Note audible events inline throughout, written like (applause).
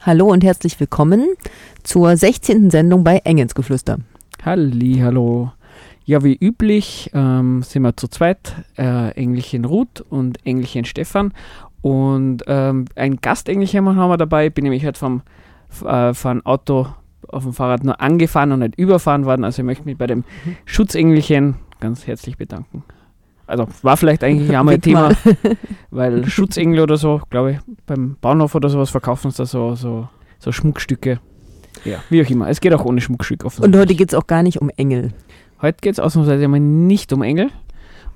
Hallo und herzlich willkommen zur 16. Sendung bei Engelsgeflüster. Halli, hallo. Ja, wie üblich ähm, sind wir zu zweit, äh, Engelchen Ruth und Engelchen Stefan. Und ähm, ein Gastengelchen haben wir dabei. Bin nämlich halt vom, äh, vom Auto auf dem Fahrrad nur angefahren und nicht überfahren worden. Also ich möchte mich bei dem. (laughs) Schutzengelchen ganz herzlich bedanken. Also war vielleicht eigentlich auch mal ein Thema, (laughs) weil Schutzengel oder so, glaube ich, beim Bahnhof oder sowas verkaufen sie da so, so, so Schmuckstücke. Ja, wie auch immer. Es geht auch ohne Schmuckstück. Und heute geht es auch gar nicht um Engel. Heute geht es ausnahmsweise mal nicht um Engel.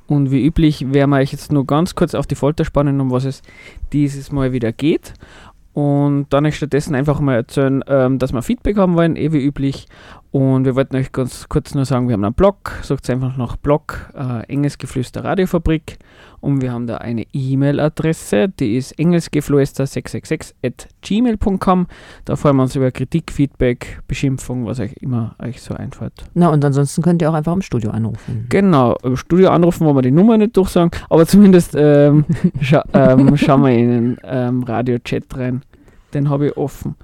Und wie üblich werden wir euch jetzt nur ganz kurz auf die Folter spannen, um was es dieses Mal wieder geht. Und dann euch stattdessen einfach mal erzählen, ähm, dass wir Feedback haben wollen, eh wie üblich. Und wir wollten euch ganz kurz nur sagen, wir haben einen Blog, sucht einfach nach Blog, äh, Engelsgeflüster Radiofabrik. Und wir haben da eine E-Mail-Adresse, die ist engelsgeflüster666 at gmail.com. Da freuen wir uns über Kritik, Feedback, Beschimpfung, was euch immer euch so einfällt. Na, und ansonsten könnt ihr auch einfach im Studio anrufen. Genau, im Studio anrufen, wo wir die Nummer nicht durchsagen, aber zumindest ähm, (laughs) scha ähm, schauen wir in den ähm, Radio-Chat rein. Den habe ich offen.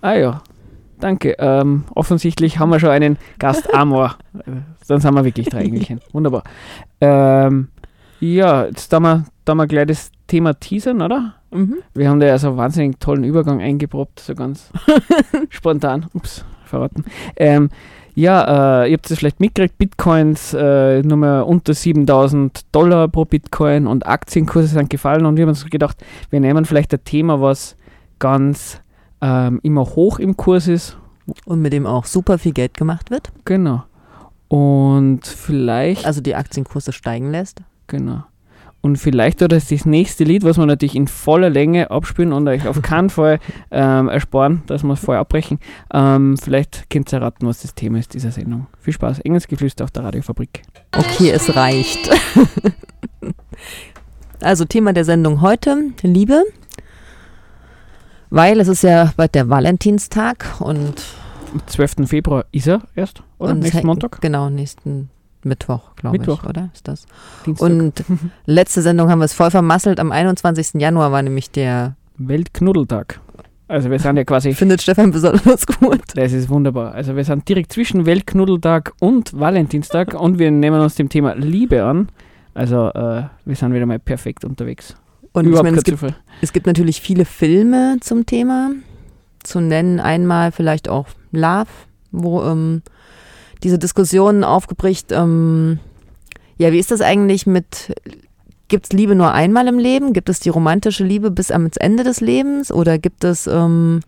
Ah ja, Danke. Ähm, offensichtlich haben wir schon einen Gast Amor. Sonst haben wir wirklich drei Engelchen. Wunderbar. Ähm, ja, jetzt da wir, da wir gleich das Thema teasern, oder? Mhm. Wir haben da ja so einen wahnsinnig tollen Übergang eingeprobt, so ganz (laughs) spontan. Ups, verraten. Ähm, ja, äh, ihr habt es vielleicht mitgekriegt, Bitcoins äh, nur mehr unter 7000 Dollar pro Bitcoin und Aktienkurse sind gefallen und wir haben uns gedacht, wir nehmen vielleicht ein Thema, was ganz ähm, immer hoch im Kurs ist. Und mit dem auch super viel Geld gemacht wird. Genau. Und vielleicht. Also die Aktienkurse steigen lässt. Genau. Und vielleicht oder das nächste Lied, was wir natürlich in voller Länge abspielen und euch auf keinen Fall (laughs) ähm, ersparen, dass wir es vorher abbrechen. Ähm, vielleicht könnt ihr erraten, was das Thema ist dieser Sendung. Viel Spaß. Engelsgeflüster auf der Radiofabrik. Okay, es reicht. (laughs) also Thema der Sendung heute, Liebe. Weil es ist ja bald der Valentinstag und. Am 12. Februar ist er erst, oder? Nächsten Montag? Genau, nächsten Mittwoch, glaube ich, oder? Ist das? Dienstag. Und (laughs) letzte Sendung haben wir es voll vermasselt. Am 21. Januar war nämlich der Weltknuddeltag. Also wir sind ja quasi. (laughs) Findet Stefan besonders gut. Das ist wunderbar. Also wir sind direkt zwischen Weltknuddeltag und Valentinstag und wir nehmen uns dem Thema Liebe an. Also äh, wir sind wieder mal perfekt unterwegs. Und ich meine, es gibt, es gibt natürlich viele Filme zum Thema. Zu nennen einmal vielleicht auch Love, wo ähm, diese Diskussion aufgebricht, ähm, ja, wie ist das eigentlich mit, gibt es Liebe nur einmal im Leben? Gibt es die romantische Liebe bis ans Ende des Lebens? Oder gibt es ähm,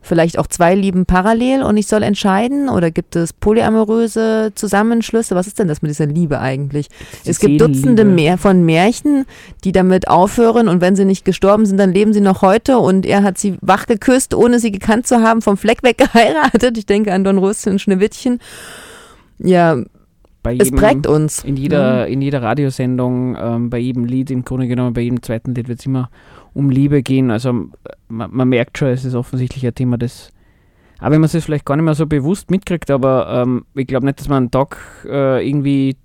vielleicht auch zwei Lieben parallel und ich soll entscheiden? Oder gibt es polyamoröse Zusammenschlüsse? Was ist denn das mit dieser Liebe eigentlich? Die es gibt Dutzende mehr von Märchen, die damit aufhören und wenn sie nicht gestorben sind, dann leben sie noch heute und er hat sie wach geküsst, ohne sie gekannt zu haben, vom Fleck weg geheiratet. Ich denke an Don Röschen und Schneewittchen. Ja, jedem, es prägt uns. In jeder, mhm. in jeder Radiosendung, ähm, bei jedem Lied, im Grunde genommen bei jedem zweiten Lied wird es immer um Liebe gehen. Also man, man, merkt schon, es ist offensichtlich ein Thema, das, auch wenn man es vielleicht gar nicht mehr so bewusst mitkriegt, aber ähm, ich glaube nicht, dass man einen Tag äh, irgendwie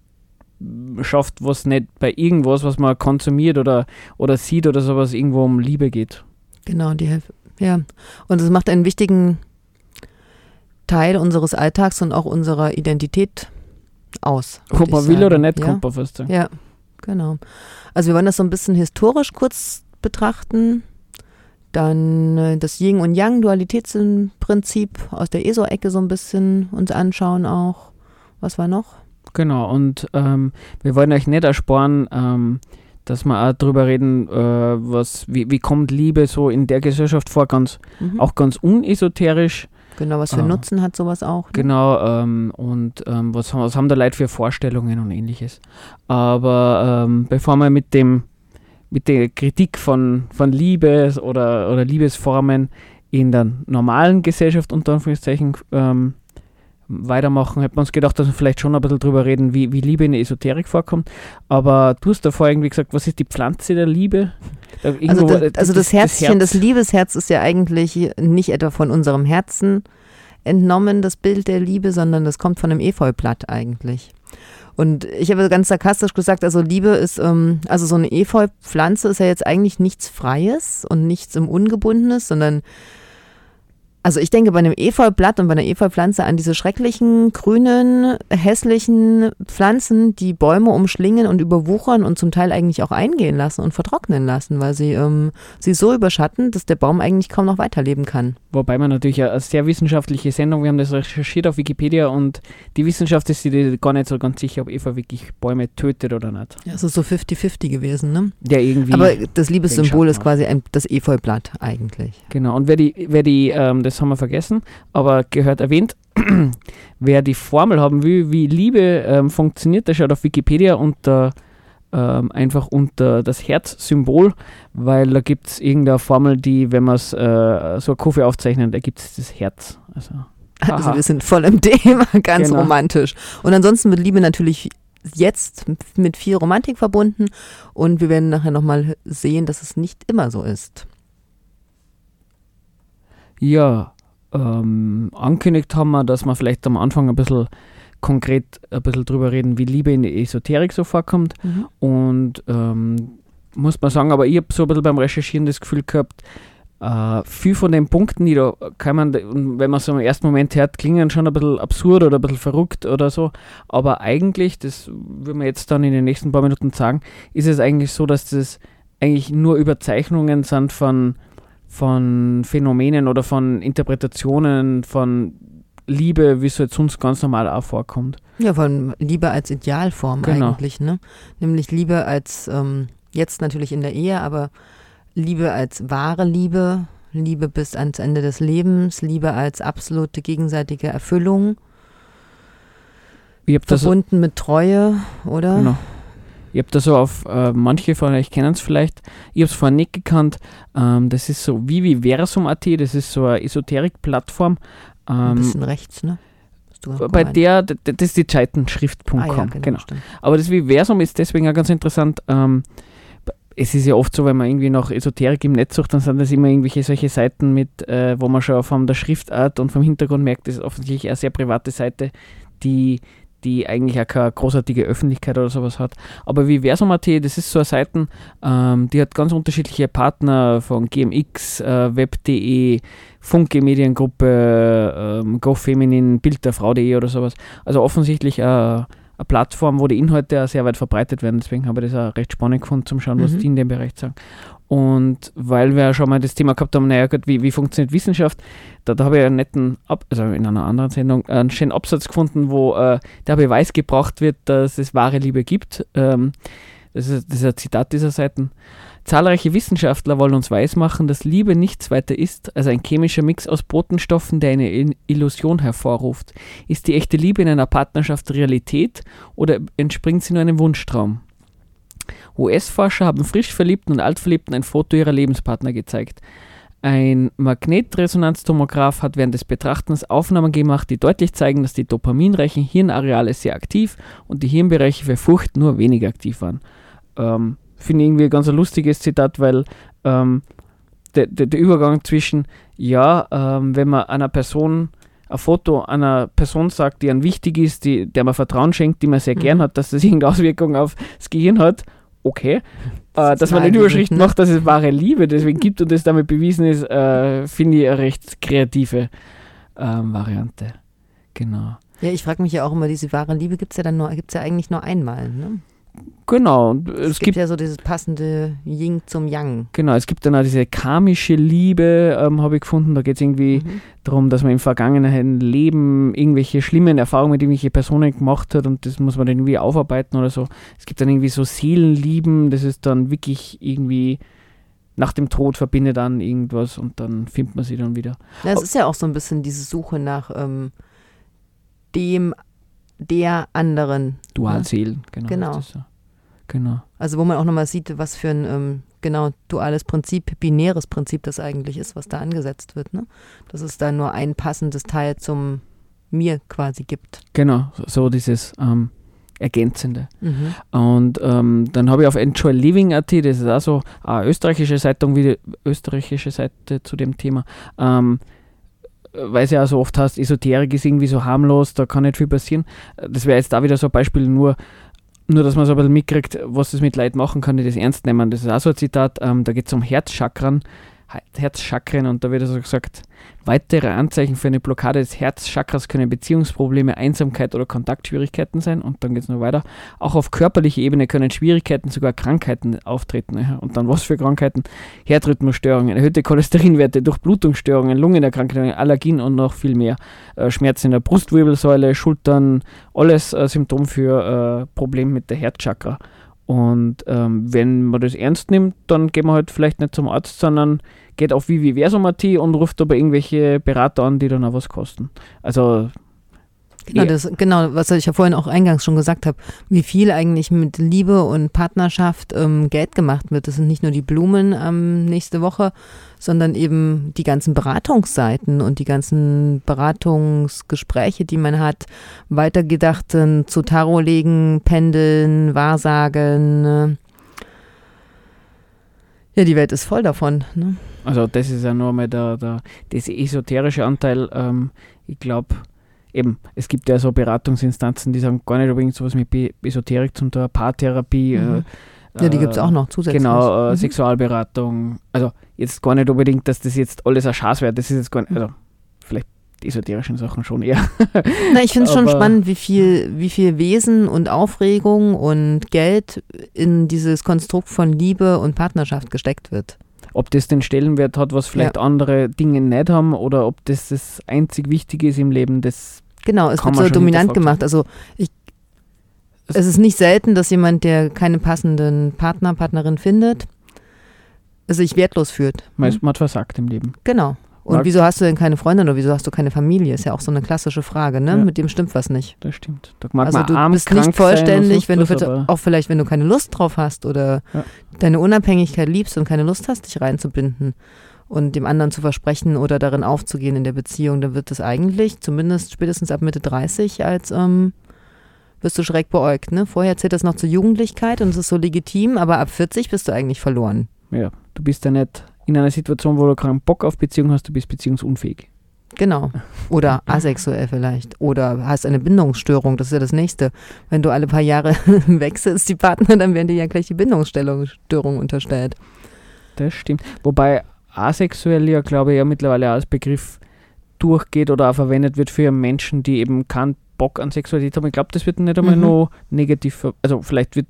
schafft, was nicht bei irgendwas, was man konsumiert oder, oder sieht oder sowas, irgendwo um Liebe geht. Genau, die Hilfe. Ja. Und es macht einen wichtigen Teil unseres Alltags und auch unserer Identität aus. Man will oder nicht, ja? kommt man fast sagen. Ja, genau. Also wir wollen das so ein bisschen historisch kurz betrachten. Dann äh, das Yin und Yang Dualitätsprinzip aus der ESO-Ecke so ein bisschen uns anschauen auch. Was war noch? Genau, und ähm, wir wollen euch nicht ersparen, ähm, dass wir auch darüber reden, äh, was, wie, wie kommt Liebe so in der Gesellschaft vor, ganz, mhm. auch ganz unesoterisch. Genau, was für äh, Nutzen hat sowas auch? Ne? Genau, ähm, und ähm, was, was haben da Leute für Vorstellungen und ähnliches. Aber ähm, bevor wir mit dem mit der Kritik von, von Liebe oder, oder Liebesformen in der normalen Gesellschaft unter Anführungszeichen ähm, weitermachen, hätte man uns gedacht, dass wir vielleicht schon ein bisschen drüber reden, wie, wie Liebe in der Esoterik vorkommt. Aber du hast davor irgendwie gesagt, was ist die Pflanze der Liebe? also, das, also das, das, Herzchen, das, Herz. das Liebesherz ist ja eigentlich nicht etwa von unserem Herzen entnommen, das Bild der Liebe, sondern das kommt von einem Efeublatt eigentlich. Und ich habe ganz sarkastisch gesagt, also Liebe ist, ähm, also so eine Efeupflanze ist ja jetzt eigentlich nichts Freies und nichts im Ungebundenes, sondern also ich denke bei einem Efeublatt und bei einer Efeupflanze an diese schrecklichen, grünen, hässlichen Pflanzen, die Bäume umschlingen und überwuchern und zum Teil eigentlich auch eingehen lassen und vertrocknen lassen, weil sie ähm, sie so überschatten, dass der Baum eigentlich kaum noch weiterleben kann. Wobei man natürlich eine sehr wissenschaftliche Sendung, wir haben das recherchiert auf Wikipedia und die Wissenschaft ist sich gar nicht so ganz sicher, ob Efeu wirklich Bäume tötet oder nicht. Ja, es ist so 50-50 gewesen, ne? Ja, irgendwie. Aber das Liebessymbol ist quasi ein, das Efeublatt eigentlich. Genau, und wer die, wer die ähm, das haben wir vergessen, aber gehört erwähnt. (clears throat) Wer die Formel haben will, wie Liebe ähm, funktioniert, der schaut auf Wikipedia unter ähm, einfach unter das Herzsymbol, weil da gibt es irgendeine Formel, die, wenn man es äh, so eine Kurve aufzeichnet, da gibt es das Herz. Also, (laughs) also wir sind voll im Thema, (laughs) ganz genau. romantisch. Und ansonsten wird Liebe natürlich jetzt mit viel Romantik verbunden und wir werden nachher nochmal sehen, dass es nicht immer so ist. Ja, ähm, angekündigt haben wir, dass wir vielleicht am Anfang ein bisschen konkret ein bisschen drüber reden, wie Liebe in der Esoterik so vorkommt. Mhm. Und ähm, muss man sagen, aber ich habe so ein bisschen beim Recherchieren das Gefühl gehabt, äh, viel von den Punkten, die da kann man, wenn man so im ersten Moment hört, klingen schon ein bisschen absurd oder ein bisschen verrückt oder so. Aber eigentlich, das würden wir jetzt dann in den nächsten paar Minuten sagen, ist es eigentlich so, dass das eigentlich nur Überzeichnungen sind von von Phänomenen oder von Interpretationen von Liebe, wie es jetzt sonst ganz normal auch vorkommt. Ja, von Liebe als Idealform genau. eigentlich, ne? Nämlich Liebe als, ähm, jetzt natürlich in der Ehe, aber Liebe als wahre Liebe, Liebe bis ans Ende des Lebens, Liebe als absolute gegenseitige Erfüllung. Verbunden mit Treue, oder? Genau. Ich habe da so auf, äh, manche von euch kennen es vielleicht, ich habe es vorher nicht gekannt, ähm, das ist so Viviversum.at, das ist so eine Esoterik-Plattform. Ähm, Ein bisschen rechts, ne? Bei der, das ist die Zeitenschrift.com, ah, ja, genau. genau. Aber das Viversum ist deswegen auch ganz interessant. Ähm, es ist ja oft so, wenn man irgendwie noch Esoterik im Netz sucht, dann sind das immer irgendwelche solche Seiten mit, äh, wo man schon von der Schriftart und vom Hintergrund merkt, das ist offensichtlich eine sehr private Seite, die die eigentlich auch keine großartige Öffentlichkeit oder sowas hat. Aber wie Versum.at, das ist so eine Seite, ähm, die hat ganz unterschiedliche Partner von GMX, äh, Web.de, Funke Mediengruppe, ähm, GoFeminin, Bild der Frau.de oder sowas. Also offensichtlich äh, eine Plattform, wo die Inhalte auch sehr weit verbreitet werden. Deswegen habe ich das auch recht spannend gefunden, zum Schauen, was mhm. die in dem Bereich sagen. Und weil wir schon mal das Thema gehabt haben, naja, Gott, wie, wie funktioniert Wissenschaft, da, da habe ich einen netten, Ab also in einer anderen Sendung, einen schönen Absatz gefunden, wo äh, der Beweis gebracht wird, dass es wahre Liebe gibt. Ähm, das, ist, das ist ein Zitat dieser Seiten. Zahlreiche Wissenschaftler wollen uns weismachen, dass Liebe nichts weiter ist als ein chemischer Mix aus Botenstoffen, der eine Illusion hervorruft. Ist die echte Liebe in einer Partnerschaft Realität oder entspringt sie nur einem Wunschtraum? US-Forscher haben frisch Verliebten und Altverliebten ein Foto ihrer Lebenspartner gezeigt. Ein Magnetresonanztomograph hat während des Betrachtens Aufnahmen gemacht, die deutlich zeigen, dass die dopaminreichen Hirnareale sehr aktiv und die Hirnbereiche für Furcht nur wenig aktiv waren. Ähm, Finde ich irgendwie ein ganz lustiges Zitat, weil ähm, der, der, der, Übergang zwischen, ja, ähm, wenn man einer Person ein Foto einer Person sagt, die einem wichtig ist, die, der man Vertrauen schenkt, die man sehr mhm. gern hat, dass das irgendeine Auswirkung auf das Gehirn hat, okay. Das äh, dass man eine Überschrift ne? macht, dass es wahre Liebe deswegen gibt und das damit bewiesen ist, äh, finde ich eine recht kreative ähm, Variante. Genau. Ja, ich frage mich ja auch immer, diese wahre Liebe gibt es ja dann nur, gibt es ja eigentlich nur einmal, ne? Genau. Es, es gibt, gibt, ja so dieses passende Ying zum Yang. Genau, es gibt dann auch diese karmische Liebe, ähm, habe ich gefunden. Da geht es irgendwie mhm. darum, dass man im vergangenen Leben irgendwelche schlimmen Erfahrungen mit irgendwelchen Personen gemacht hat und das muss man dann irgendwie aufarbeiten oder so. Es gibt dann irgendwie so Seelenlieben, das ist dann wirklich irgendwie nach dem Tod verbindet dann irgendwas und dann findet man sie dann wieder. Ja, es ist ja auch so ein bisschen diese Suche nach ähm, dem der anderen. Dualseelen, ne? genau. Genau. So. genau. Also wo man auch nochmal sieht, was für ein ähm, genau duales Prinzip, binäres Prinzip das eigentlich ist, was da angesetzt wird. Ne? Dass es da nur ein passendes Teil zum mir quasi gibt. Genau, so dieses ähm, Ergänzende. Mhm. Und ähm, dann habe ich auf enjoyliving.at, das ist auch so eine österreichische Zeitung, wie die österreichische Seite zu dem Thema, ähm, weil es ja auch so oft hast, Esoterik ist irgendwie so harmlos, da kann nicht viel passieren. Das wäre jetzt da wieder so ein Beispiel, nur, nur dass man so ein bisschen mitkriegt, was das mit Leid machen kann, die das ernst nehmen. Das ist auch so ein Zitat, ähm, da geht es um Herzchakren. Herzchakren und da wird also gesagt, weitere Anzeichen für eine Blockade des Herzchakras können Beziehungsprobleme, Einsamkeit oder Kontaktschwierigkeiten sein und dann geht es noch weiter. Auch auf körperlicher Ebene können Schwierigkeiten, sogar Krankheiten auftreten. Und dann was für Krankheiten? Herzrhythmusstörungen, erhöhte Cholesterinwerte, Durchblutungsstörungen, Lungenerkrankungen, Allergien und noch viel mehr. Äh, Schmerzen in der Brustwirbelsäule, Schultern, alles äh, Symptom für äh, Probleme mit der Herzchakra. Und ähm, wenn man das ernst nimmt, dann geht man halt vielleicht nicht zum Arzt, sondern geht auf www.versomat und ruft aber irgendwelche Berater an, die dann auch was kosten. Also Genau, das, genau, was ich ja vorhin auch eingangs schon gesagt habe, wie viel eigentlich mit Liebe und Partnerschaft ähm, Geld gemacht wird. Das sind nicht nur die Blumen ähm, nächste Woche, sondern eben die ganzen Beratungsseiten und die ganzen Beratungsgespräche, die man hat, weitergedachten zu Tarot legen, Pendeln, Wahrsagen. Äh. Ja, die Welt ist voll davon. Ne? Also das ist ja nur mal der, der, der esoterische Anteil. Ähm, ich glaube, eben, es gibt ja so Beratungsinstanzen, die sagen gar nicht unbedingt sowas mit Esoterik zum Teil, Paartherapie. Mhm. Äh, ja, die gibt es auch noch zusätzlich. Genau, äh, mhm. Sexualberatung. Also jetzt gar nicht unbedingt, dass das jetzt alles ein Schatz wäre. Das ist jetzt gar nicht, also vielleicht die esoterischen Sachen schon eher. Na, ich finde es schon spannend, wie viel, wie viel Wesen und Aufregung und Geld in dieses Konstrukt von Liebe und Partnerschaft gesteckt wird ob das den Stellenwert hat, was vielleicht ja. andere Dinge nicht haben oder ob das das einzig Wichtige ist im Leben, das Genau, es wird so dominant gemacht. Also ich, es ist nicht selten, dass jemand, der keinen passenden Partner, Partnerin findet, sich wertlos fühlt. Man, man hat versagt im Leben. Genau. Und Mag wieso hast du denn keine Freundin oder wieso hast du keine Familie? Ist ja auch so eine klassische Frage, ne? Ja. Mit dem stimmt was nicht. Das stimmt. Da also du arm, bist nicht vollständig, wenn du was, auch vielleicht, wenn du keine Lust drauf hast oder ja. deine Unabhängigkeit liebst und keine Lust hast, dich reinzubinden und dem anderen zu versprechen oder darin aufzugehen in der Beziehung, dann wird das eigentlich, zumindest spätestens ab Mitte 30, als ähm, wirst du schräg beäugt. Ne? Vorher zählt das noch zur Jugendlichkeit und es ist so legitim, aber ab 40 bist du eigentlich verloren. Ja, du bist ja nicht in einer Situation, wo du keinen Bock auf Beziehung hast, du bist beziehungsunfähig. Genau. Oder (laughs) asexuell vielleicht. Oder hast eine Bindungsstörung, das ist ja das Nächste. Wenn du alle paar Jahre (laughs) wechselst, die Partner, dann werden dir ja gleich die Bindungsstörung unterstellt. Das stimmt. Wobei asexuell ja, glaube ich, ja mittlerweile als Begriff durchgeht oder auch verwendet wird für Menschen, die eben keinen Bock an Sexualität haben. Ich glaube, das wird nicht einmal mhm. nur negativ, also vielleicht wird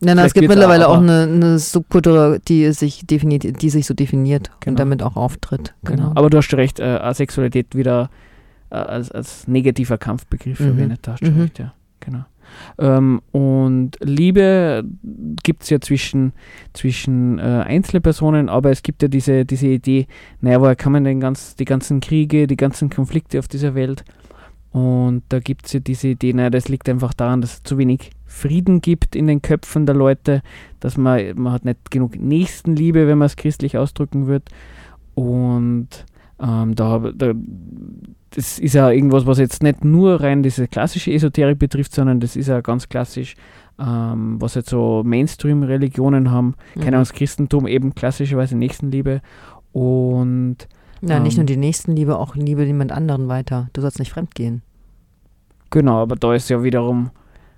Nein, nein, es gibt mittlerweile auch eine, eine, Subkultur, die sich definiert, die sich so definiert genau. und damit auch auftritt. Genau. genau. Aber du hast recht, äh, Asexualität wieder äh, als, als negativer Kampfbegriff mhm. verwendet, da hast du mhm. recht, ja. Genau. Ähm, und Liebe gibt es ja zwischen, zwischen äh, Einzelpersonen, aber es gibt ja diese, diese Idee, naja, woher man denn ganz, die ganzen Kriege, die ganzen Konflikte auf dieser Welt? Und da gibt es ja diese Idee, naja, das liegt einfach daran, dass es zu wenig Frieden gibt in den Köpfen der Leute, dass man, man hat nicht genug Nächstenliebe, wenn man es christlich ausdrücken wird. Und ähm, da, da, das ist ja irgendwas, was jetzt nicht nur rein diese klassische Esoterik betrifft, sondern das ist ja ganz klassisch, ähm, was jetzt so Mainstream-Religionen haben. Mhm. Keine Ahnung, das Christentum eben klassischerweise Nächstenliebe. Und Nein, ähm, nicht nur die Nächstenliebe, auch Liebe jemand anderen weiter. Du sollst nicht fremd gehen. Genau, aber da ist ja wiederum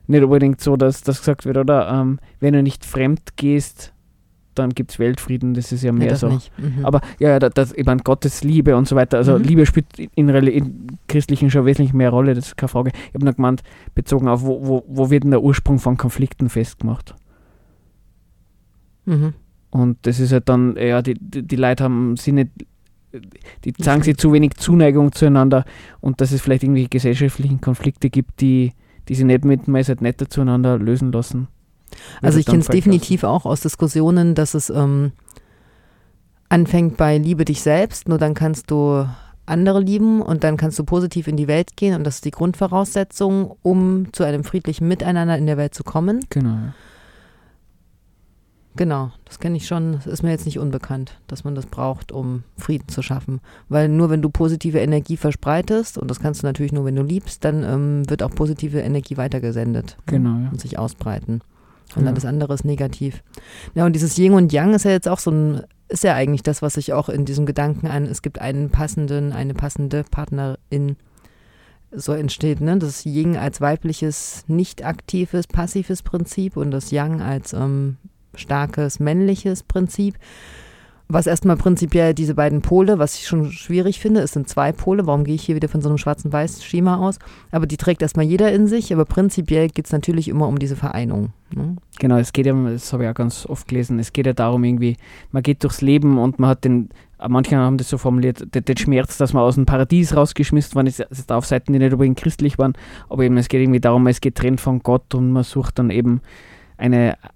nicht unbedingt so, dass das gesagt wird, oder? Ähm, wenn du nicht fremd gehst, dann gibt es Weltfrieden, das ist ja mehr ja, so. Mhm. Aber ja, das, ich meine, Gottes Liebe und so weiter, also mhm. Liebe spielt in, in, christlichen schon wesentlich mehr Rolle, das ist keine Frage. Ich habe noch gemeint, bezogen auf, wo, wo, wo wird denn der Ursprung von Konflikten festgemacht? Mhm. Und das ist halt dann, ja, die, die, die Leute haben sie nicht, die zeigen sich zu wenig Zuneigung zueinander und dass es vielleicht irgendwie gesellschaftliche Konflikte gibt, die, die sie nicht mit halt netter zueinander lösen lassen. Also ich kenne es definitiv auch aus Diskussionen, dass es ähm, anfängt bei Liebe dich selbst, nur dann kannst du andere lieben und dann kannst du positiv in die Welt gehen und das ist die Grundvoraussetzung, um zu einem friedlichen Miteinander in der Welt zu kommen. Genau. Genau, das kenne ich schon. Das ist mir jetzt nicht unbekannt, dass man das braucht, um Frieden zu schaffen. Weil nur wenn du positive Energie verspreitest, und das kannst du natürlich nur, wenn du liebst, dann ähm, wird auch positive Energie weitergesendet genau, ja. und sich ausbreiten. Und Ja. alles andere ist negativ. Ja, und dieses Yin und Yang ist ja jetzt auch so ein, ist ja eigentlich das, was sich auch in diesem Gedanken an, es gibt einen passenden, eine passende Partnerin so entsteht, ne? Das Yin als weibliches, nicht aktives, passives Prinzip und das Yang als ähm, starkes, männliches Prinzip. Was erstmal prinzipiell diese beiden Pole, was ich schon schwierig finde, es sind zwei Pole, warum gehe ich hier wieder von so einem schwarzen-weiß-Schema aus? Aber die trägt erstmal jeder in sich, aber prinzipiell geht es natürlich immer um diese Vereinung. Ne? Genau, es geht ja, das habe ich auch ganz oft gelesen, es geht ja darum irgendwie, man geht durchs Leben und man hat den, manche haben das so formuliert, den, den Schmerz, dass man aus dem Paradies rausgeschmissen worden ist, ist auf Seiten, die nicht unbedingt christlich waren, aber eben es geht irgendwie darum, man ist getrennt von Gott und man sucht dann eben eine ei-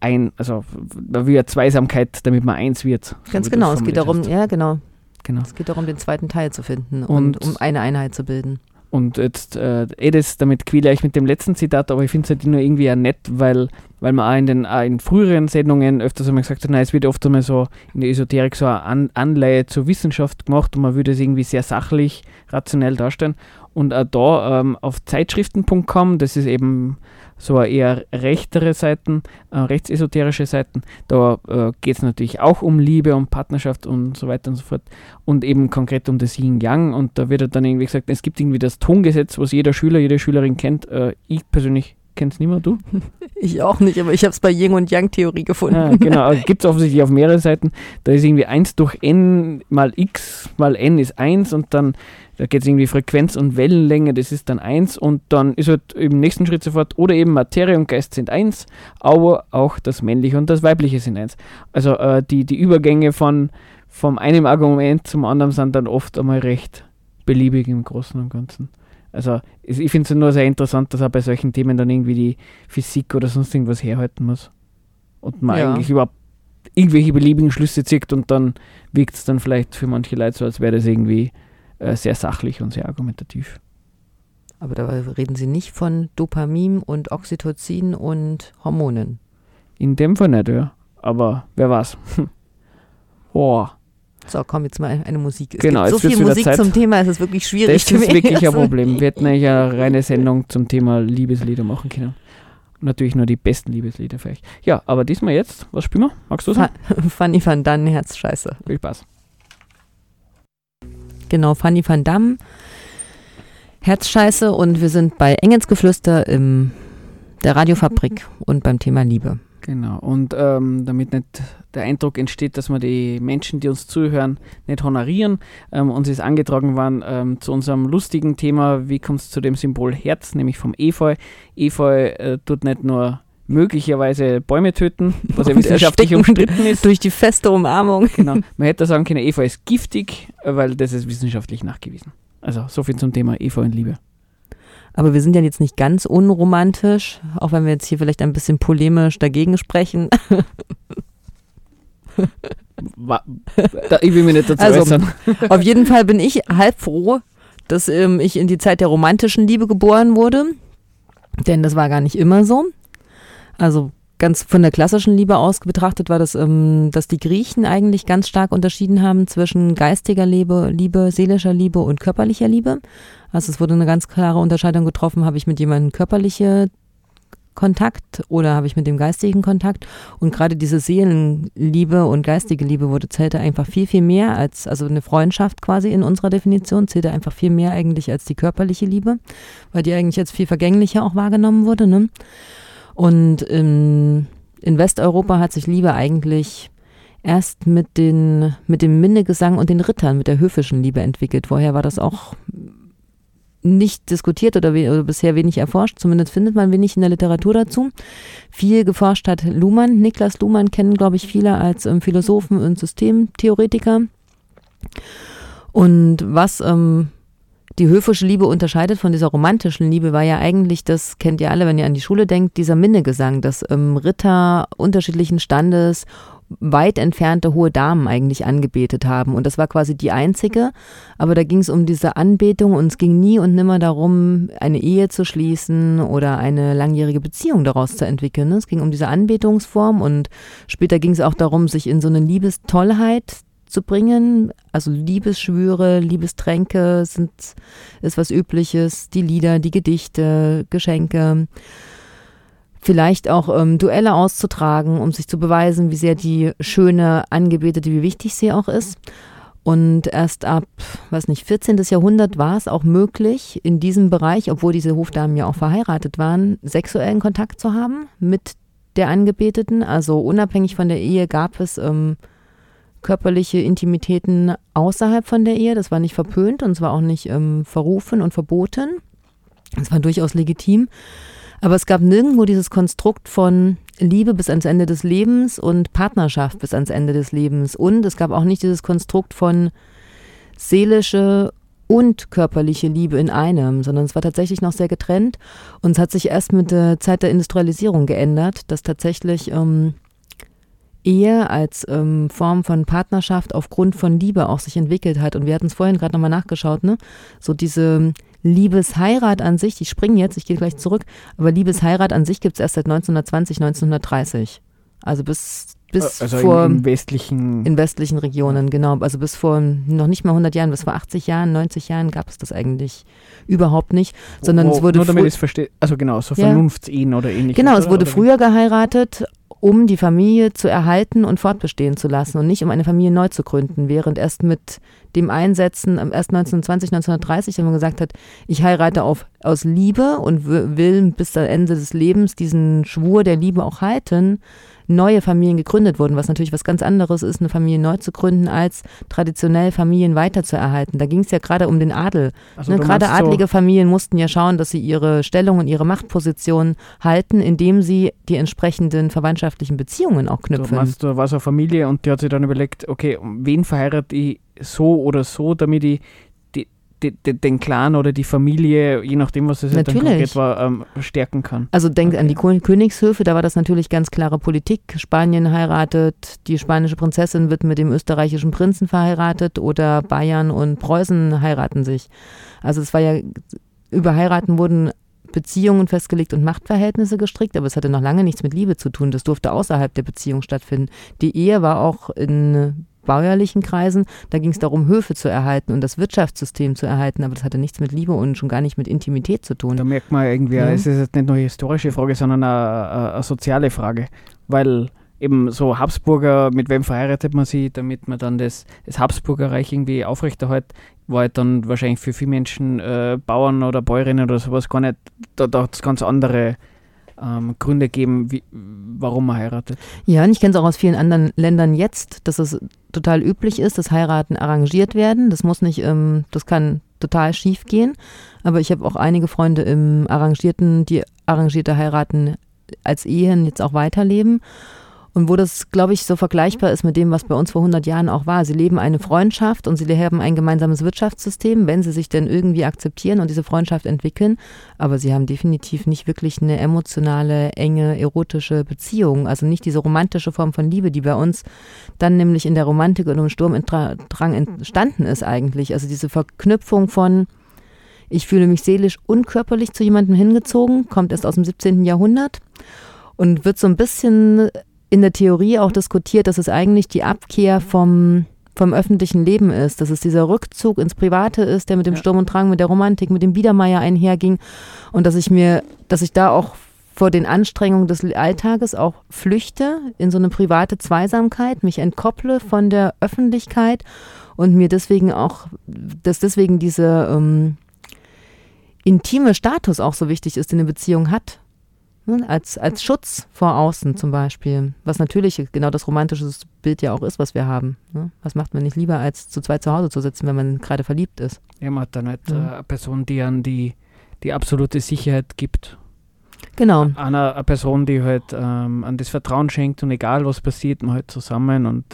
ein, also man will ja Zweisamkeit, damit man eins wird. so Ganz wie genau, es geht darum, hast. ja genau, Genau. es geht darum, den zweiten Teil zu finden und, Und- um eine Einheit zu bilden. Und jetzt, äh, eh das, damit quäle ich mit dem letzten Zitat, aber ich finde es halt nur irgendwie ja nett, weil, weil man auch in den auch in früheren Sendungen öfters einmal gesagt hat, nein, es wird oft einmal so in der Esoterik so eine An Anleihe zur Wissenschaft gemacht und man würde es irgendwie sehr sachlich, rationell darstellen. Und auch da ähm, auf zeitschriften.com, das ist eben so eine eher rechtere Seiten, äh, rechtsesoterische Seiten, da äh, geht es natürlich auch um Liebe, um Partnerschaft und so weiter und so fort und eben konkret um das Yin-Yang und da wird dann irgendwie gesagt, es gibt irgendwie das Tongesetz, was jeder Schüler, jede Schülerin kennt. Äh, ich persönlich kenne es mehr, du? (laughs) Ich auch nicht, aber ich habe es bei Yin und Yang Theorie gefunden. Ja, genau, gibt es offensichtlich auf mehreren Seiten. Da ist irgendwie 1 durch n mal x mal n ist 1 und dann, da geht es irgendwie Frequenz und Wellenlänge, das ist dann 1 und dann ist halt im nächsten Schritt sofort, oder eben Materie und Geist sind 1, aber auch das Männliche und das Weibliche sind 1. Also äh, die, die Übergänge von vom einem Argument zum anderen sind dann oft einmal recht beliebig im Großen und Ganzen. Also ich finde es nur sehr interessant, dass auch bei solchen Themen dann irgendwie die Physik oder sonst irgendwas herhalten muss. Und man Ja. eigentlich überhaupt irgendwelche beliebigen Schlüsse zieht und dann wirkt es dann vielleicht für manche Leute so, als wäre das irgendwie äh, sehr sachlich und sehr argumentativ. Aber da reden Sie nicht von Dopamin und Oxytocin und Hormonen. In dem Fall nicht, ja. Aber wer weiß. (laughs) Boah, So, komm, jetzt mal eine Musik. Es Genau, gibt so viel Musik Zeit. zum Thema, es ist wirklich schwierig. das ist wirklich ein. Problem. (laughs) Wir hätten eigentlich eine reine Sendung zum Thema Liebeslieder machen können. Und natürlich nur die besten Liebeslieder vielleicht. Ja, aber diesmal jetzt, was spielen wir? Magst du sagen? (laughs) Fanny van Damme, Herzscheiße. Viel Spaß. Genau, Fanny van Damme, Herzscheiße und wir sind bei Engelsgeflüster im der Radiofabrik (laughs) und beim Thema Liebe. Genau. Und ähm, damit nicht der Eindruck entsteht, dass wir die Menschen, die uns zuhören, nicht honorieren, ähm, uns ist angetragen worden ähm, zu unserem lustigen Thema, wie kommt es zu dem Symbol Herz, nämlich vom Efeu. Efeu äh, tut nicht nur möglicherweise Bäume töten, was ja (laughs) wissenschaftlich umstritten ist. Durch die feste Umarmung. Genau. Man hätte sagen können, Efeu ist giftig, äh, weil das ist wissenschaftlich nachgewiesen. Also so viel zum Thema Efeu und Liebe. Aber wir sind ja jetzt nicht ganz unromantisch, auch wenn wir jetzt hier vielleicht ein bisschen polemisch dagegen sprechen. Ich will mich nicht dazu Also, äußern. Auf jeden Fall bin ich halb froh, dass ähm, ich in die Zeit der romantischen Liebe geboren wurde. Denn das war gar nicht immer so. Also ganz von der klassischen Liebe aus betrachtet war das, ähm, dass die Griechen eigentlich ganz stark unterschieden haben zwischen geistiger Liebe, Liebe, seelischer Liebe und körperlicher Liebe. Also es wurde eine ganz klare Unterscheidung getroffen, habe ich mit jemandem körperliche Kontakt oder habe ich mit dem geistigen Kontakt? Und gerade diese Seelenliebe und geistige Liebe wurde zählte einfach viel, viel mehr als, also eine Freundschaft quasi in unserer Definition, zählte einfach viel mehr eigentlich als die körperliche Liebe, weil die eigentlich als viel vergänglicher auch wahrgenommen wurde. Ne? Und in, in Westeuropa hat sich Liebe eigentlich erst mit, den, mit dem Minnegesang und den Rittern, mit der höfischen Liebe entwickelt. Vorher war das auch nicht diskutiert oder, we oder bisher wenig erforscht. Zumindest findet man wenig in der Literatur dazu. Viel geforscht hat Luhmann. Niklas Luhmann kennen, glaube ich, viele als ähm, Philosophen und Systemtheoretiker. Und was ähm, die höfische Liebe unterscheidet von dieser romantischen Liebe, war ja eigentlich, das kennt ihr alle, wenn ihr an die Schule denkt, dieser Minnegesang, dass ähm, Ritter unterschiedlichen Standes weit entfernte hohe Damen eigentlich angebetet haben. Und das war quasi die einzige. Aber da ging es um diese Anbetung und es ging nie und nimmer darum, eine Ehe zu schließen oder eine langjährige Beziehung daraus zu entwickeln. ne? Es ging um diese Anbetungsform und später ging es auch darum, sich in so eine Liebestollheit zu bringen. Also Liebesschwüre, Liebestränke sind, ist was Übliches. Die Lieder, die Gedichte, Geschenke. vielleicht auch ähm, Duelle auszutragen, um sich zu beweisen, wie sehr die schöne Angebetete, wie wichtig sie auch ist. Und erst ab, weiß nicht, 14. Jahrhundert war es auch möglich, in diesem Bereich, obwohl diese Hofdamen ja auch verheiratet waren, sexuellen Kontakt zu haben mit der Angebeteten. Also unabhängig von der Ehe gab es ähm, körperliche Intimitäten außerhalb von der Ehe. Das war nicht verpönt und es war auch nicht ähm, verrufen und verboten. Es war durchaus legitim. Aber es gab nirgendwo dieses Konstrukt von Liebe bis ans Ende des Lebens und Partnerschaft bis ans Ende des Lebens. Und es gab auch nicht dieses Konstrukt von seelische und körperliche Liebe in einem, sondern es war tatsächlich noch sehr getrennt. Und es hat sich erst mit der Zeit der Industrialisierung geändert, dass tatsächlich ähm, Ehe als ähm, Form von Partnerschaft aufgrund von Liebe auch sich entwickelt hat. Und wir hatten es vorhin gerade nochmal nachgeschaut, ne? So diese Liebesheirat an sich, ich springe jetzt, ich gehe gleich zurück, aber Liebesheirat an sich gibt es erst seit 1920, 1930. Also bis, bis also vor. in, in westlichen. in westlichen Regionen, genau. Also bis vor noch nicht mal 100 Jahren, bis vor 80 Jahren, 90 Jahren gab es das eigentlich überhaupt nicht, sondern wo- es wurde Nur damit es verstehe. Also genau, so Ja. Vernunftsehen oder ähnliches. Genau, es wurde Oder früher geheiratet, um die Familie zu erhalten und fortbestehen zu lassen und nicht um eine Familie neu zu gründen, während erst mit dem Einsetzen, ähm, erst 1920, 1930, wenn man gesagt hat, ich heirate auf, aus Liebe und will bis zum Ende des Lebens diesen Schwur der Liebe auch halten, neue Familien gegründet wurden, was natürlich was ganz anderes ist, eine Familie neu zu gründen, als traditionell Familien weiterzuerhalten. Da ging es ja gerade um den Adel. Also Ne, Gerade adlige Familien mussten ja schauen, dass sie ihre Stellung und ihre Machtposition halten, indem sie die entsprechenden verwandtschaftlichen Beziehungen auch So, du knüpfen. meinst, da war so eine Familie und die hat sich dann überlegt, okay, wen verheirate ich so oder so, damit ich die, den Clan oder die Familie, je nachdem, was es jetzt dann Natürlich. konkret war, ähm, stärken kann. Also denkt an die Okay. Königshöfe, da war das natürlich ganz klare Politik. Spanien heiratet, die spanische Prinzessin wird mit dem österreichischen Prinzen verheiratet oder Bayern und Preußen heiraten sich. Also es war ja, über Heiraten wurden Beziehungen festgelegt und Machtverhältnisse gestrickt, aber es hatte noch lange nichts mit Liebe zu tun. Das durfte außerhalb der Beziehung stattfinden. Die Ehe war auch in bäuerlichen Kreisen, da ging es darum, Höfe zu erhalten und das Wirtschaftssystem zu erhalten, aber das hatte nichts mit Liebe und schon gar nicht mit Intimität zu tun. Da merkt man irgendwie, Ja. es ist jetzt nicht nur eine historische Frage, sondern eine, eine, eine soziale Frage. Weil eben so Habsburger, mit wem verheiratet man sie, damit man dann das, das Habsburgerreich irgendwie aufrechterhält, war halt dann wahrscheinlich für viele Menschen, äh, Bauern oder Bäuerinnen oder sowas gar nicht, da, da hat es ganz andere ähm, Gründe geben, wie, warum man heiratet. Ja, und ich kenne es auch aus vielen anderen Ländern jetzt, dass es total üblich ist, dass Heiraten arrangiert werden. Das muss nicht, ähm, das kann total schief gehen. Aber ich habe auch einige Freunde im Arrangierten, die arrangierte Heiraten als Ehen jetzt auch weiterleben. Und wo das, glaube ich, so vergleichbar ist mit dem, was bei uns vor 100 Jahren auch war. Sie leben eine Freundschaft und sie haben ein gemeinsames Wirtschaftssystem, wenn sie sich denn irgendwie akzeptieren und diese Freundschaft entwickeln. Aber sie haben definitiv nicht wirklich eine emotionale, enge, erotische Beziehung. Also nicht diese romantische Form von Liebe, die bei uns dann nämlich in der Romantik und im Sturmdrang entstanden ist eigentlich. Also diese Verknüpfung von ich fühle mich seelisch und körperlich zu jemandem hingezogen, kommt erst aus dem 17. Jahrhundert und wird so ein bisschen in der Theorie auch diskutiert, dass es eigentlich die Abkehr vom, vom öffentlichen Leben ist, dass es dieser Rückzug ins Private ist, der mit dem Ja. Sturm und Drang, mit der Romantik, mit dem Biedermeier einherging und dass ich mir, dass ich da auch vor den Anstrengungen des Alltages auch flüchte in so eine private Zweisamkeit, mich entkopple von der Öffentlichkeit und mir deswegen auch, dass deswegen dieser ähm, intime Status auch so wichtig ist, den eine Beziehung hat. Ne, Als, als Schutz vor außen zum Beispiel, was natürlich genau das romantische Bild ja auch ist, was wir haben. ne? Was macht man nicht lieber, als zu zweit zu Hause zu sitzen, wenn man gerade verliebt ist? Ja, man hat dann halt Ja. äh, eine Person, die an die, die absolute Sicherheit gibt. Genau. Einer, eine Person, die halt ähm, an das Vertrauen schenkt und egal was passiert, man halt zusammen und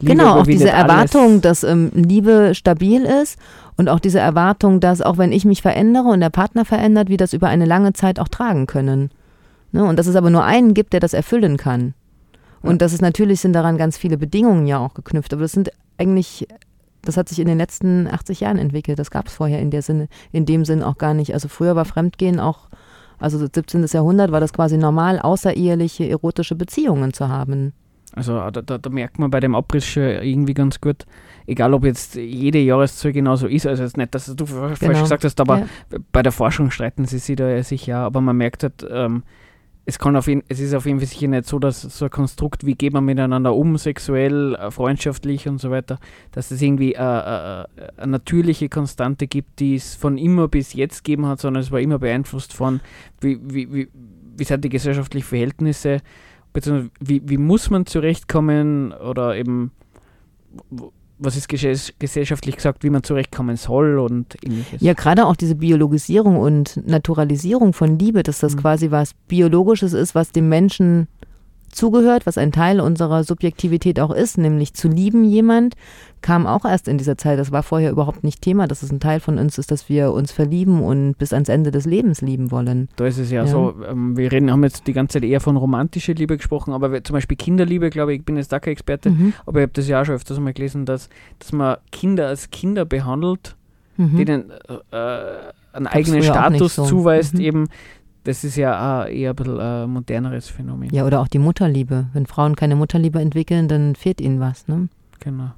Liebe Genau, auch diese alles. Erwartung, dass ähm, Liebe stabil ist und auch diese Erwartung, dass auch wenn ich mich verändere und der Partner verändert, wir das über eine lange Zeit auch tragen können. Ne? Und dass es aber nur einen gibt, der das erfüllen kann. Und Ja. das ist natürlich sind daran ganz viele Bedingungen ja auch geknüpft, aber das sind eigentlich das hat sich in den letzten 80 Jahren entwickelt. Das gab es vorher in der Sinne, in dem Sinn auch gar nicht. Also früher war Fremdgehen auch, also 17. Jahrhundert war das quasi normal, außereheliche erotische Beziehungen zu haben. Also da, da, da merkt man bei dem Abriss schon irgendwie ganz gut, egal ob jetzt jede Jahreszahl genauso ist, also jetzt nicht, dass du falsch Genau. gesagt hast, aber Ja. bei der Forschung streiten sie sich da ja aber man merkt halt, ähm, es kann auf jeden, es ist auf jeden Fall sicher nicht so, dass so ein Konstrukt, wie geht man miteinander um, sexuell, äh, freundschaftlich und so weiter, dass es irgendwie äh, äh, eine natürliche Konstante gibt, die es von immer bis jetzt gegeben hat, sondern es war immer beeinflusst von, wie, wie, wie, wie sind die gesellschaftlichen Verhältnisse, beziehungsweise wie, wie muss man zurechtkommen oder eben was ist gesellschaftlich gesagt, wie man zurechtkommen soll und ähnliches. Ja, gerade auch diese Biologisierung und Naturalisierung von Liebe, dass das mhm. quasi was Biologisches ist, was dem Menschen zugehört, was ein Teil unserer Subjektivität auch ist, nämlich zu lieben jemand, kam auch erst in dieser Zeit. Das war vorher überhaupt nicht Thema, dass es ein Teil von uns ist, dass wir uns verlieben und bis ans Ende des Lebens lieben wollen. Da ist es ja, ja. so, ähm, wir reden, haben jetzt die ganze Zeit eher von romantischer Liebe gesprochen, aber zum Beispiel Kinderliebe, glaube ich, ich bin jetzt da kein Experte, mhm. aber ich habe das ja auch schon öfters mal gelesen, dass, dass man Kinder als Kinder behandelt, mhm. denen äh, einen eigenen Status so. zuweist, mhm. eben das ist ja eher ein bisschen ein moderneres Phänomen. Ja, oder auch die Mutterliebe. Wenn Frauen keine Mutterliebe entwickeln, dann fehlt ihnen was. Ne? Genau.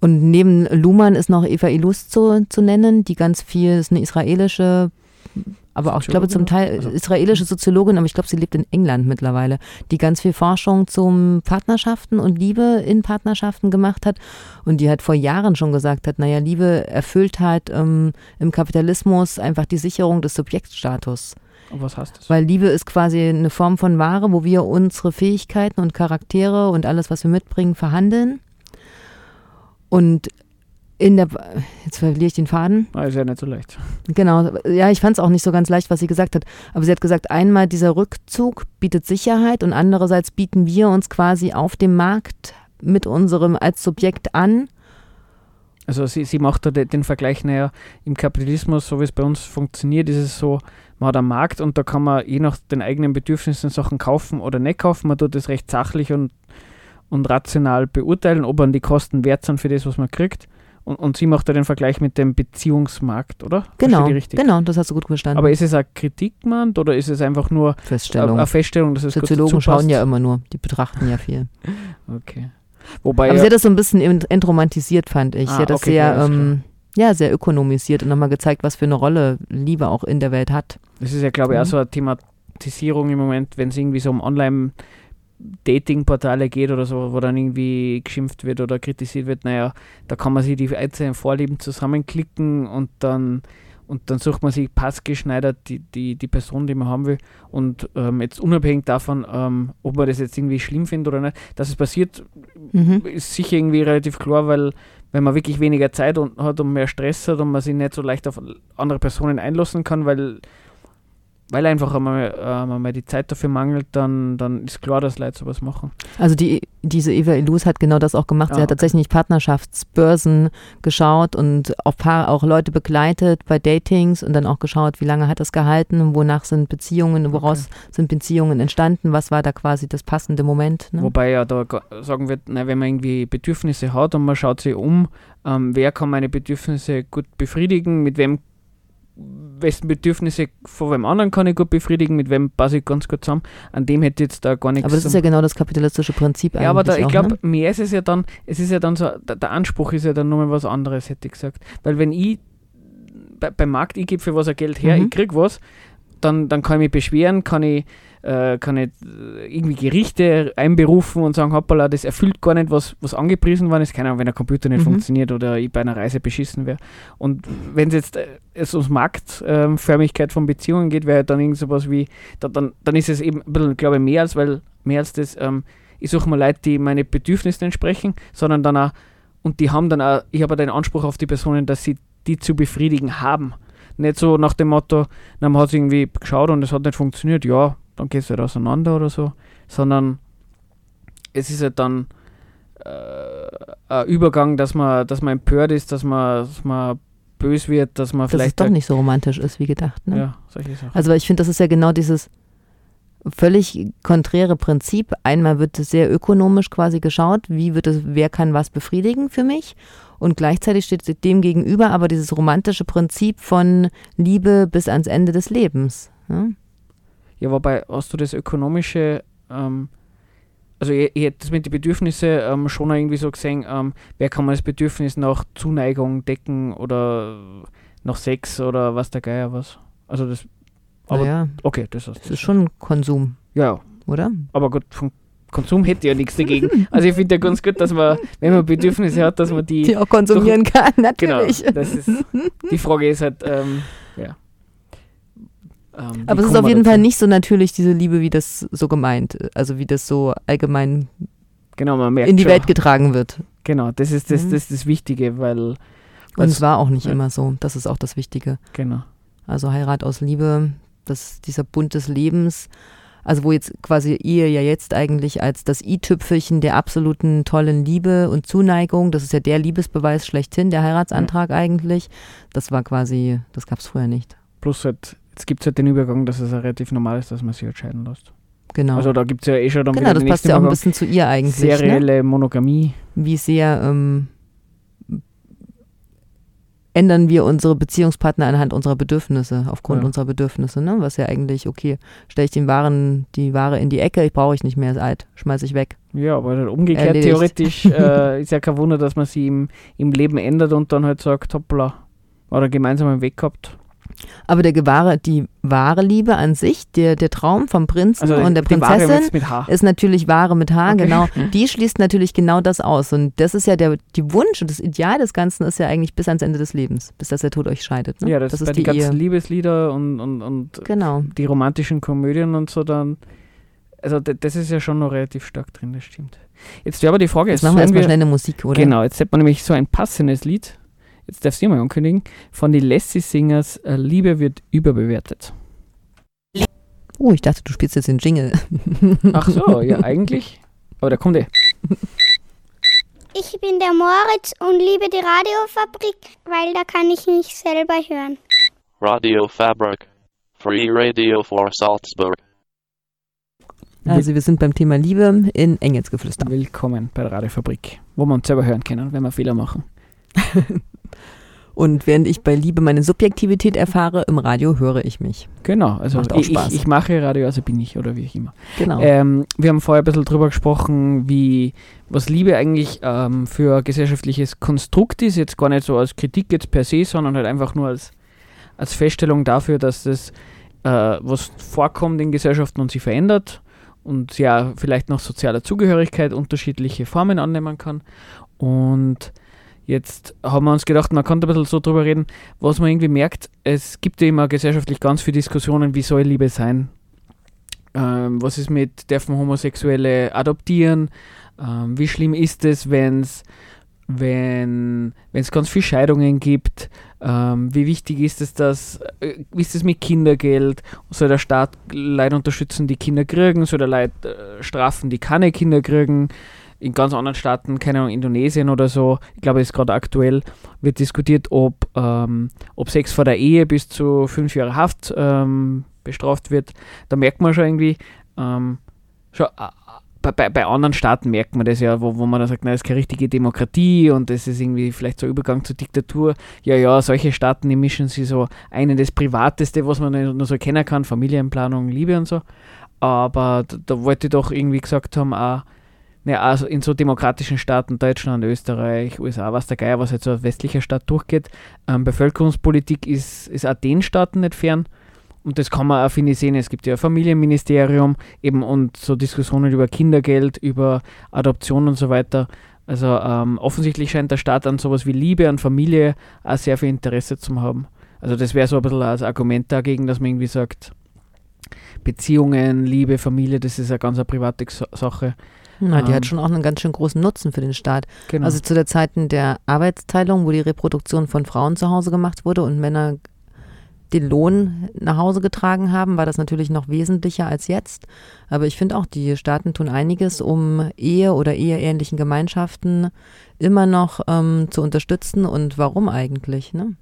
Und neben Luhmann ist noch Eva Ilus zu, zu nennen, die ganz viel, ist eine israelische, aber auch, ich glaube, zum Teil also. israelische Soziologin, aber ich glaube, sie lebt in England mittlerweile, die ganz viel Forschung zum Partnerschaften und Liebe in Partnerschaften gemacht hat und die halt vor Jahren schon gesagt hat, naja, Liebe erfüllt halt ähm, im Kapitalismus einfach die Sicherung des Subjektstatus. Und was heißt das? Weil Liebe ist quasi eine Form von Ware, wo wir unsere Fähigkeiten und Charaktere und alles, was wir mitbringen, verhandeln. Und in der, jetzt verliere ich den Faden. Ah, ist ja nicht so leicht. Genau, ja, ich fand es auch nicht so ganz leicht, was sie gesagt hat. Aber sie hat gesagt, einmal dieser Rückzug bietet Sicherheit und andererseits bieten wir uns quasi auf dem Markt mit unserem als Subjekt an. Also sie, sie macht da den Vergleich, naja, im Kapitalismus, so wie es bei uns funktioniert, ist es so, man hat einen Markt und da kann man je nach den eigenen Bedürfnissen Sachen kaufen oder nicht kaufen. Man tut das recht sachlich und, und rational beurteilen, ob man die Kosten wert sind für das, was man kriegt. Und, und sie macht da den Vergleich mit dem Beziehungsmarkt, oder? Genau, genau, das hast du gut verstanden. Aber ist es eine Kritik, man, oder ist es einfach nur Feststellung. eine Feststellung, dass es Soziologen schauen ja immer nur, die betrachten ja viel. (laughs) okay. Wobei Aber sie hat das so ein bisschen entromantisiert, fand ich. Ah, sie hat das okay, sehr, ähm, ja, sehr ökonomisiert und nochmal gezeigt, was für eine Rolle Liebe auch in der Welt hat. Das ist ja, glaube ich, mhm. auch so eine Thematisierung im Moment, wenn es irgendwie so um Online- Dating-Portale geht oder so, wo dann irgendwie geschimpft wird oder kritisiert wird, naja, da kann man sich die einzelnen Vorlieben zusammenklicken und dann und dann sucht man sich passgeschneidert die, die, die Person, die man haben will. Und ähm, jetzt unabhängig davon, ähm, ob man das jetzt irgendwie schlimm findet oder nicht, dass es passiert, mhm. ist sicher irgendwie relativ klar, weil wenn man wirklich weniger Zeit und, hat und mehr Stress hat und man sich nicht so leicht auf andere Personen einlassen kann, weil weil einfach einmal, äh, einmal die Zeit dafür mangelt, dann, dann ist klar, dass Leute sowas machen. Also die, diese Eva Ilus hat genau das auch gemacht. Sie ah, hat okay. tatsächlich Partnerschaftsbörsen geschaut und auch, Paar, auch Leute begleitet bei Datings und dann auch geschaut, wie lange hat das gehalten, wonach sind Beziehungen, woraus okay. sind Beziehungen entstanden, was war da quasi das passende Moment. Ne? Wobei ja da sagen wird, na, wenn man irgendwie Bedürfnisse hat und man schaut sich um, ähm, wer kann meine Bedürfnisse gut befriedigen, mit wem wessen Bedürfnisse von wem anderen kann ich gut befriedigen, mit wem passe ich ganz gut zusammen. An dem hätte ich jetzt da gar nichts. Aber das ist ja genau das kapitalistische Prinzip eigentlich. Ja, aber da, ich glaube, ne? mehr ist es ja dann, es ist ja dann so, der, der Anspruch ist ja dann nochmal was anderes, hätte ich gesagt. Weil wenn ich bei, beim Markt, ich gebe für was ein Geld her, mhm. ich kriege was, dann, dann kann ich mich beschweren, kann ich äh, kann ich äh, irgendwie Gerichte einberufen und sagen, hoppala, das erfüllt gar nicht, was, was angepriesen worden ist. Keine Ahnung, wenn der Computer nicht mhm. funktioniert oder ich bei einer Reise beschissen wäre. Und wenn es jetzt äh, es um Marktförmigkeit von Beziehungen geht, wäre dann irgend sowas wie, da, dann, dann ist es eben ein bisschen, glaube ich, mehr als, weil, mehr als das, ähm, ich suche mal Leute, die meine Bedürfnisse entsprechen, sondern dann auch, und die haben dann auch, ich habe den Anspruch auf die Personen, dass sie die zu befriedigen haben. Nicht so nach dem Motto, na, man hat irgendwie geschaut und es hat nicht funktioniert, ja, dann geht es halt auseinander oder so, sondern es ist halt dann äh, ein Übergang, dass man, dass man empört ist, dass man, dass man bös wird, dass man dass vielleicht. Dass es doch nicht so romantisch ist wie gedacht. Ne? Ja, solche Sachen. Also ich finde, das ist ja genau dieses völlig konträre Prinzip. Einmal wird es sehr ökonomisch quasi geschaut, wie wird es, wer kann was befriedigen für mich und gleichzeitig steht dem gegenüber aber dieses romantische Prinzip von Liebe bis ans Ende des Lebens. Ne? Ja, wobei hast du das ökonomische, ähm, also ich, ich hätte das mit den Bedürfnissen ähm, schon irgendwie so gesehen, ähm, wer kann man das Bedürfnis nach Zuneigung decken oder nach Sex oder was der Geier was. Also das, aber naja, okay, das, ist, das ist schon Konsum. Ja, oder? aber gut, vom Konsum hätte ja nichts dagegen. (laughs) Also ich finde ja ganz gut, dass man, wenn man Bedürfnisse hat, dass man die. Die auch konsumieren kann, Genau, natürlich. das ist, die Frage ist halt, ähm, ja. Ähm, Aber es ist auf jeden dazu? Fall nicht so natürlich, diese Liebe, wie das so gemeint, also wie das so allgemein Genau, man merkt in die schon. Welt getragen wird. Genau, das ist das, Mhm. das, ist das Wichtige, weil, Und es war auch nicht ja. immer so. Das ist auch das Wichtige. genau. Also Heirat aus Liebe, das, dieser Bund des Lebens, also wo jetzt quasi Ehe ja jetzt eigentlich als das i-Tüpfelchen der absoluten tollen Liebe und Zuneigung, das ist ja der Liebesbeweis schlechthin, der Heiratsantrag eigentlich, das war quasi, das gab es früher nicht. Plus halt, jetzt gibt es halt den Übergang, dass es ja relativ normal ist, dass man sich entscheiden lässt. Genau. Also da gibt es ja eh schon dann genau, das passt ja auch ein bisschen zu ihr eigentlich. Ne? Serielle Monogamie. Wie sehr ähm, ändern wir unsere Beziehungspartner anhand unserer Bedürfnisse, aufgrund Ja. unserer Bedürfnisse, ne? Was ja eigentlich, okay, stelle ich den Waren, die Ware in die Ecke, ich brauche ich nicht mehr, ist alt, schmeiße ich weg. Ja, aber dann umgekehrt Erledigt. theoretisch (laughs) äh, ist ja kein Wunder, dass man sie im, im Leben ändert und dann halt sagt, hoppla, oder gemeinsam einen Weg gehabt. Aber der gewahre, die wahre Liebe an sich, der, der Traum vom Prinzen Also und der die Prinzessin, ist natürlich Ware mit H, Okay. genau. Die schließt natürlich genau das aus. Und das ist ja der die Wunsch und das Ideal des Ganzen ist ja eigentlich bis ans Ende des Lebens, bis dass der Tod euch scheidet. Ne? Ja, das, das ist den die ganzen Ehe. Liebeslieder und, und, und Genau. die romantischen Komödien und so dann. Also das ist ja schon noch relativ stark drin, das stimmt. Jetzt wäre aber die Frage, Jetzt machen wir erstmal schnell eine Musik, oder? Genau, jetzt hätte man nämlich so ein passendes Lied, jetzt darfst du mal ankündigen, von den Lassie Singers, äh, Liebe wird überbewertet. Oh, ich dachte, du spielst jetzt den Jingle. (laughs) Ach so, ja eigentlich. Aber der kommt eh. Ich bin der Moritz und liebe die Radiofabrik, weil da kann ich mich selber hören. Radio Fabric. Free radio for Salzburg. Also wir sind beim Thema Liebe in Engelsgeflüster. Willkommen bei der Radiofabrik, wo wir uns selber hören können, wenn wir Fehler machen. (laughs) Und während ich bei Liebe meine Subjektivität erfahre, im Radio höre ich mich. Genau, also Macht auch ich, ich, Spaß. ich mache Radio, also bin ich oder wie auch immer. Genau. Ähm, wir haben vorher ein bisschen drüber gesprochen, wie was Liebe eigentlich ähm, für ein gesellschaftliches Konstrukt ist. Jetzt gar nicht so als Kritik jetzt per se, sondern halt einfach nur als, als Feststellung dafür, dass das äh, was vorkommt in Gesellschaften und sich verändert und ja vielleicht nach sozialer Zugehörigkeit unterschiedliche Formen annehmen kann. Und jetzt haben wir uns gedacht, man kann da ein bisschen so drüber reden, was man irgendwie merkt, es gibt ja immer gesellschaftlich ganz viele Diskussionen, wie soll Liebe sein? Ähm, was ist mit, dürfen Homosexuelle adoptieren? Ähm, wie schlimm ist es, wenn's, wenn es ganz viele Scheidungen gibt? Ähm, wie wichtig ist es, dass, äh, wie ist es mit Kindergeld? Soll der Staat Leute unterstützen, die Kinder kriegen? Soll der Leute äh, strafen, die keine Kinder kriegen? In ganz anderen Staaten, keine Ahnung, Indonesien oder so, ich glaube, es ist gerade aktuell, wird diskutiert, ob, ähm, ob Sex vor der Ehe bis zu fünf Jahre Haft ähm, bestraft wird. Da merkt man schon irgendwie, ähm, schon, äh, bei, bei, anderen Staaten merkt man das ja, wo, wo man dann sagt, na, das ist keine richtige Demokratie und das ist irgendwie vielleicht so ein Übergang zur Diktatur. Ja, ja, solche Staaten, die mischen sich so ein in das Privateste, was man nur so kennen kann, Familienplanung, Liebe und so. Aber da, da wollte ich doch irgendwie gesagt haben, auch, naja, also in so demokratischen Staaten, Deutschland, Österreich, USA, was der Geier, was jetzt so als westlicher Staat durchgeht, ähm, Bevölkerungspolitik ist, ist auch den Staaten nicht fern. Und das kann man auch, finde ich, sehen. Es gibt ja ein Familienministerium eben und so Diskussionen über Kindergeld, über Adoption und so weiter. Also ähm, offensichtlich scheint der Staat an sowas wie Liebe, an Familie auch sehr viel Interesse zu haben. Also das wäre so ein bisschen als Argument dagegen, dass man irgendwie sagt, Beziehungen, Liebe, Familie, das ist eine ganz eine private Sa- Sache. Na, die ähm, hat schon auch einen ganz schön großen Nutzen für den Staat. Genau. Also zu der Zeiten der Arbeitsteilung, wo die Reproduktion von Frauen zu Hause gemacht wurde und Männer den Lohn nach Hause getragen haben, war das natürlich noch wesentlicher als jetzt. Aber ich finde auch, die Staaten tun einiges, um Ehe oder eheähnlichen Gemeinschaften immer noch ähm, zu unterstützen. Und warum eigentlich? Ne?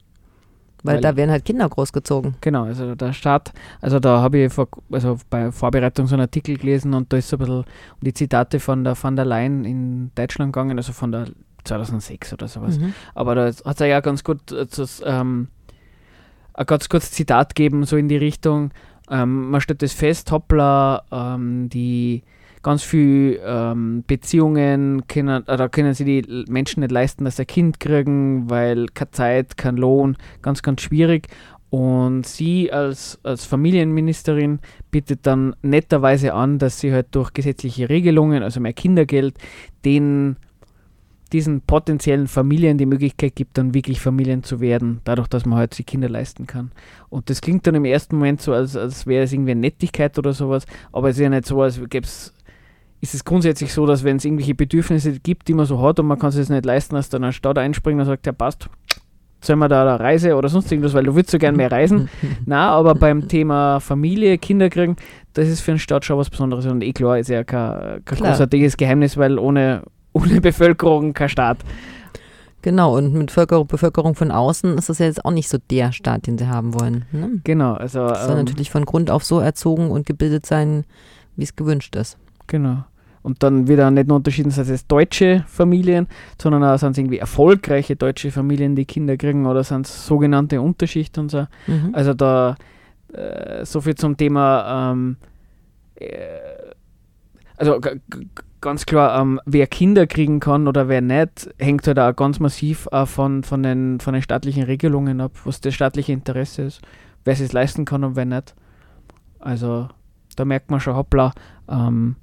Weil, Weil- da werden halt Kinder großgezogen. Genau, also der Staat, also da habe ich vor, also bei Vorbereitung so einen Artikel gelesen und da ist so ein bisschen um die Zitate von der Van der Leyen in Deutschland gegangen, also von der 2006 oder sowas. Mhm. Aber da hat er ja ganz gut äh, das, ähm, ein ganz kurzes Zitat geben, so in die Richtung, ähm, man stellt das fest, hoppla, ähm, die ganz viel ähm, Beziehungen können, oder können sie die Menschen nicht leisten, dass sie ein Kind kriegen, weil keine Zeit, kein Lohn, ganz, ganz schwierig. Und sie als, als Familienministerin bietet dann netterweise an, dass sie halt durch gesetzliche Regelungen, also mehr Kindergeld, den diesen potenziellen Familien die Möglichkeit gibt, dann wirklich Familien zu werden, dadurch, dass man halt sich Kinder leisten kann. Und das klingt dann im ersten Moment so, als, als wäre es irgendwie eine Nettigkeit oder sowas, aber es ist ja nicht so, als gäbe es ist es grundsätzlich so, dass wenn es irgendwelche Bedürfnisse gibt, die man so hat und man kann es nicht leisten, dass dann ein Staat einspringt und sagt, ja passt, sollen wir da eine Reise oder sonst irgendwas, weil du willst so gern mehr reisen. (laughs) Na, aber beim Thema Familie, Kinder kriegen, das ist für einen Staat schon was Besonderes und eh klar, ist ja kein, kein großartiges Geheimnis, weil ohne, ohne Bevölkerung kein Staat. Genau, und mit Bevölkerung, Bevölkerung von außen ist das ja jetzt auch nicht so der Staat, den sie haben wollen. Ne? Genau, also sollen ähm, natürlich von Grund auf so erzogen und gebildet sein, wie es gewünscht ist. Genau. Und dann wird auch nicht nur unterschieden, sind es deutsche Familien, sondern auch sind es irgendwie erfolgreiche deutsche Familien, die Kinder kriegen oder sind es sogenannte Unterschicht und so. Mhm. Also da äh, so viel zum Thema, ähm, äh, also ganz klar, ähm, wer Kinder kriegen kann oder wer nicht, hängt halt auch ganz massiv auch von, von, den, von den staatlichen Regelungen ab, was das staatliche Interesse ist, wer es leisten kann und wer nicht. Also da merkt man schon, hoppla, ähm,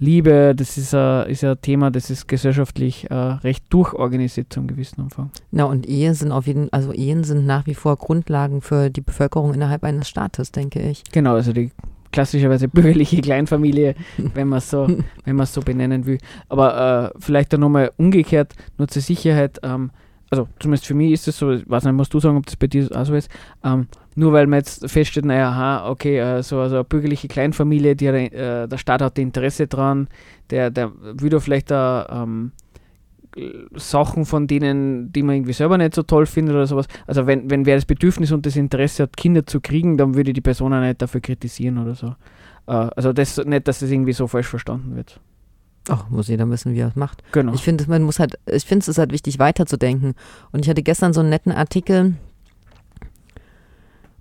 Liebe, das ist ein, ist ja ein Thema, das ist gesellschaftlich äh, recht durchorganisiert zum gewissen Umfang. Na, und Ehen sind auf jeden also Ehen sind nach wie vor Grundlagen für die Bevölkerung innerhalb eines Staates, denke ich. Genau, also die klassischerweise bürgerliche Kleinfamilie, (laughs) wenn man es so, wenn man es so benennen will. Aber äh, vielleicht dann nochmal umgekehrt, nur zur Sicherheit, ähm, also zumindest für mich ist es so, ich weiß nicht, musst du sagen, ob das bei dir auch so ist, ähm, nur weil man jetzt feststellt, naja, aha, okay, äh, so also eine bürgerliche Kleinfamilie, die, äh, der Staat hat Interesse dran, der, der will vielleicht da ähm, Sachen von denen, die man irgendwie selber nicht so toll findet oder sowas. Also wenn, wenn wer das Bedürfnis und das Interesse hat, Kinder zu kriegen, dann würde ich die Person auch nicht dafür kritisieren oder so. Äh, also das nicht, dass das irgendwie so falsch verstanden wird. Ach, muss jeder wissen, wie er es macht. Genau. Ich finde, man muss halt, ich finde, es ist halt wichtig, weiterzudenken. Und ich hatte gestern so einen netten Artikel,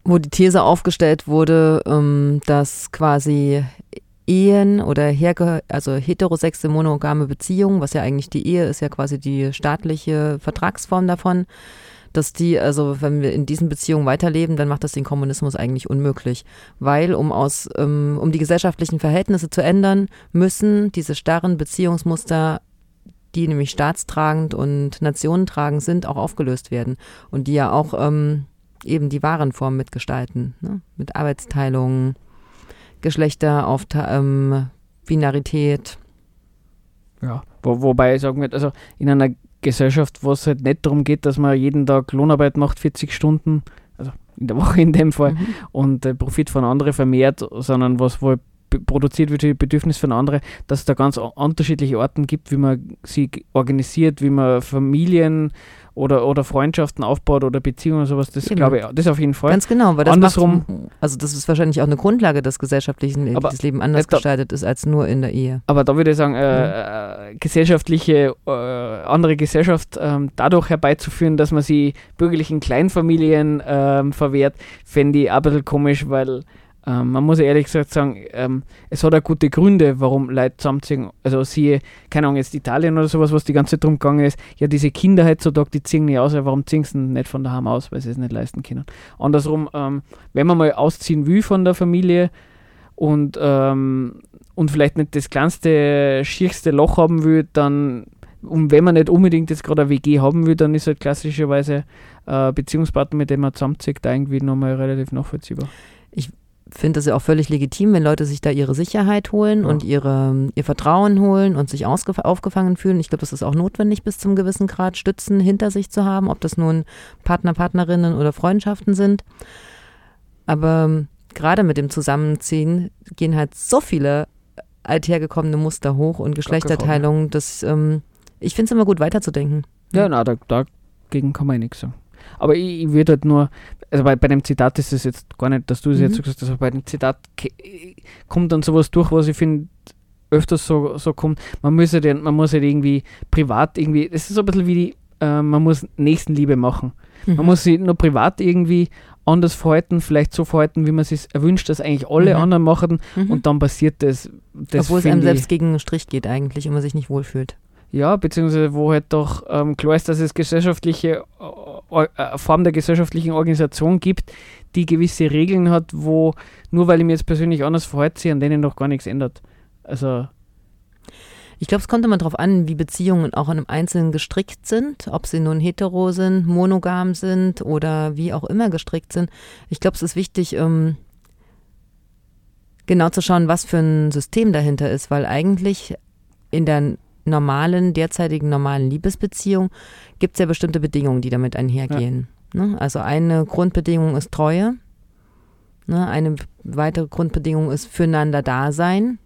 wo die These aufgestellt wurde, ähm, dass quasi Ehen oder herge also heterosexuelle monogame Beziehungen, was ja eigentlich die Ehe ist, ja quasi die staatliche Vertragsform davon, dass die, also wenn wir in diesen Beziehungen weiterleben, dann macht das den Kommunismus eigentlich unmöglich. Weil um aus, ähm, um die gesellschaftlichen Verhältnisse zu ändern, müssen diese starren Beziehungsmuster die nämlich staatstragend und nationentragend sind, auch aufgelöst werden. Und die ja auch ähm, eben die wahren Formen mitgestalten. Ne? Mit Arbeitsteilung, Geschlechter, ähm, Binarität. Ja, wo, wobei sagen würde, also in einer Gesellschaft, wo es halt nicht darum geht, dass man jeden Tag Lohnarbeit macht, 40 Stunden, also in der Woche in dem Fall, Mhm. und äh, Profit von anderen vermehrt, sondern was wohl produziert wird für die Bedürfnisse von anderen, dass es da ganz unterschiedliche Arten gibt, wie man sie organisiert, wie man Familien oder, oder Freundschaften aufbaut oder Beziehungen oder sowas, das Eben. glaube ich, das auf jeden Fall. Ganz genau, weil das Andersrum- macht, also das ist wahrscheinlich auch eine Grundlage des gesellschaftlichen, wie Aber das Leben anders da- gestaltet ist als nur in der Ehe. Aber da würde ich sagen, äh, äh, gesellschaftliche, äh, andere Gesellschaft ähm, dadurch herbeizuführen, dass man sie bürgerlichen Kleinfamilien ähm, verwehrt, fände ich auch ein bisschen komisch, weil ähm, man muss ehrlich gesagt sagen, ähm, es hat auch gute Gründe, warum Leute zusammenziehen. Also siehe, keine Ahnung, jetzt Italien oder sowas, was die ganze Zeit drum gegangen ist, ja diese Kinder heutzutage, die ziehen nicht aus, warum ziehen sie nicht von daheim aus, weil sie es nicht leisten können. Andersrum, ähm, wenn man mal ausziehen will von der Familie, und, ähm, und vielleicht nicht das kleinste, schierste Loch haben will, dann, und wenn man nicht unbedingt jetzt gerade eine WG haben will, dann ist halt klassischerweise äh, Beziehungspartner, mit dem man zusammenzieht, da irgendwie nochmal relativ nachvollziehbar. Finde das ja auch völlig legitim, wenn Leute sich da ihre Sicherheit holen Ja. und ihre, ihr Vertrauen holen und sich aufgefangen fühlen. Ich glaube, das ist auch notwendig, bis zum gewissen Grad Stützen hinter sich zu haben, ob das nun Partner, Partnerinnen oder Freundschaften sind. Aber ähm, gerade mit dem Zusammenziehen gehen halt so viele althergekommene Muster hoch und Geschlechterteilung, dass ähm, ich finde es immer gut weiterzudenken. Ja, na, da, dagegen kann man eh nichts sagen. Aber ich, ich würde halt nur, also bei, bei dem Zitat ist es jetzt gar nicht, dass du es Mhm. jetzt so gesagt hast, aber bei dem Zitat kommt dann sowas durch, was ich finde, öfters so, so kommt. Man muss ja den, man muss halt irgendwie privat irgendwie, das ist so ein bisschen wie die, äh, man muss Nächstenliebe machen. Mhm. Man muss sich nur privat irgendwie anders verhalten, vielleicht so verhalten, wie man es sich erwünscht, dass eigentlich alle Mhm. anderen machen Mhm. und dann passiert das. das Obwohl es einem selbst gegen den Strich geht eigentlich und man sich nicht wohlfühlt. Ja, beziehungsweise wo halt doch ähm, klar ist, dass es gesellschaftliche äh, äh, Form der gesellschaftlichen Organisation gibt, die gewisse Regeln hat, wo nur weil ich mir jetzt persönlich anders verhalte, sich an denen noch gar nichts ändert. Also Ich glaube, es kommt immer darauf an, wie Beziehungen auch an einem Einzelnen gestrickt sind, ob sie nun hetero sind, monogam sind oder wie auch immer gestrickt sind. Ich glaube, es ist wichtig, ähm, genau zu schauen, was für ein System dahinter ist, weil eigentlich in der normalen, derzeitigen normalen Liebesbeziehung gibt es ja bestimmte Bedingungen, die damit einhergehen. Ne? Also eine Grundbedingung ist Treue. Ne? Eine weitere Grundbedingung ist füreinander Dasein.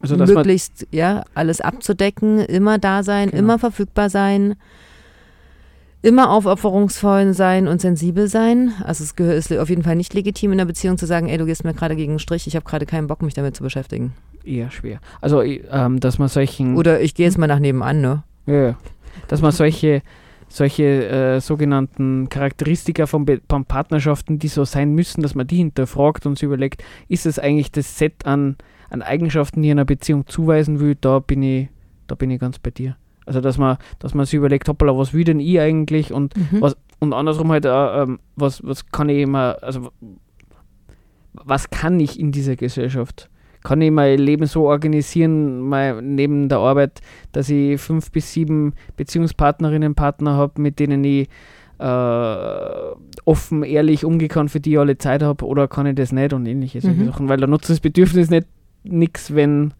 also möglichst ja alles abzudecken, immer da sein, Genau. immer verfügbar sein, immer aufopferungsvoll sein und sensibel sein. Also es gehört ist auf jeden Fall nicht legitim in der Beziehung zu sagen, ey, du gehst mir gerade gegen den Strich, ich habe gerade keinen Bock, mich damit zu beschäftigen. Eher schwer. Also ähm, dass man solchen Oder ich gehe jetzt mal nach nebenan, ne? Ja, ja. Dass man solche, solche äh, sogenannten Charakteristika von, von Partnerschaften, die so sein müssen, dass man die hinterfragt und sich überlegt, ist es eigentlich das Set an, an Eigenschaften, die einer Beziehung zuweisen will, da bin ich, da bin ich ganz bei dir. Also dass man, dass man sich überlegt, hoppala, was will denn ich eigentlich und Mhm. Was- und andersrum halt auch, ähm, was, was kann ich immer, also was kann ich in dieser Gesellschaft? Kann ich mein Leben so organisieren, mein, neben der Arbeit, dass ich fünf bis sieben Beziehungspartnerinnen, Partner habe, mit denen ich äh, offen, ehrlich umgehen kann, für die ich alle Zeit habe, oder kann ich das nicht und ähnliche solche Mhm. Sachen, weil da nutzt das Bedürfnis nicht nichts, wenn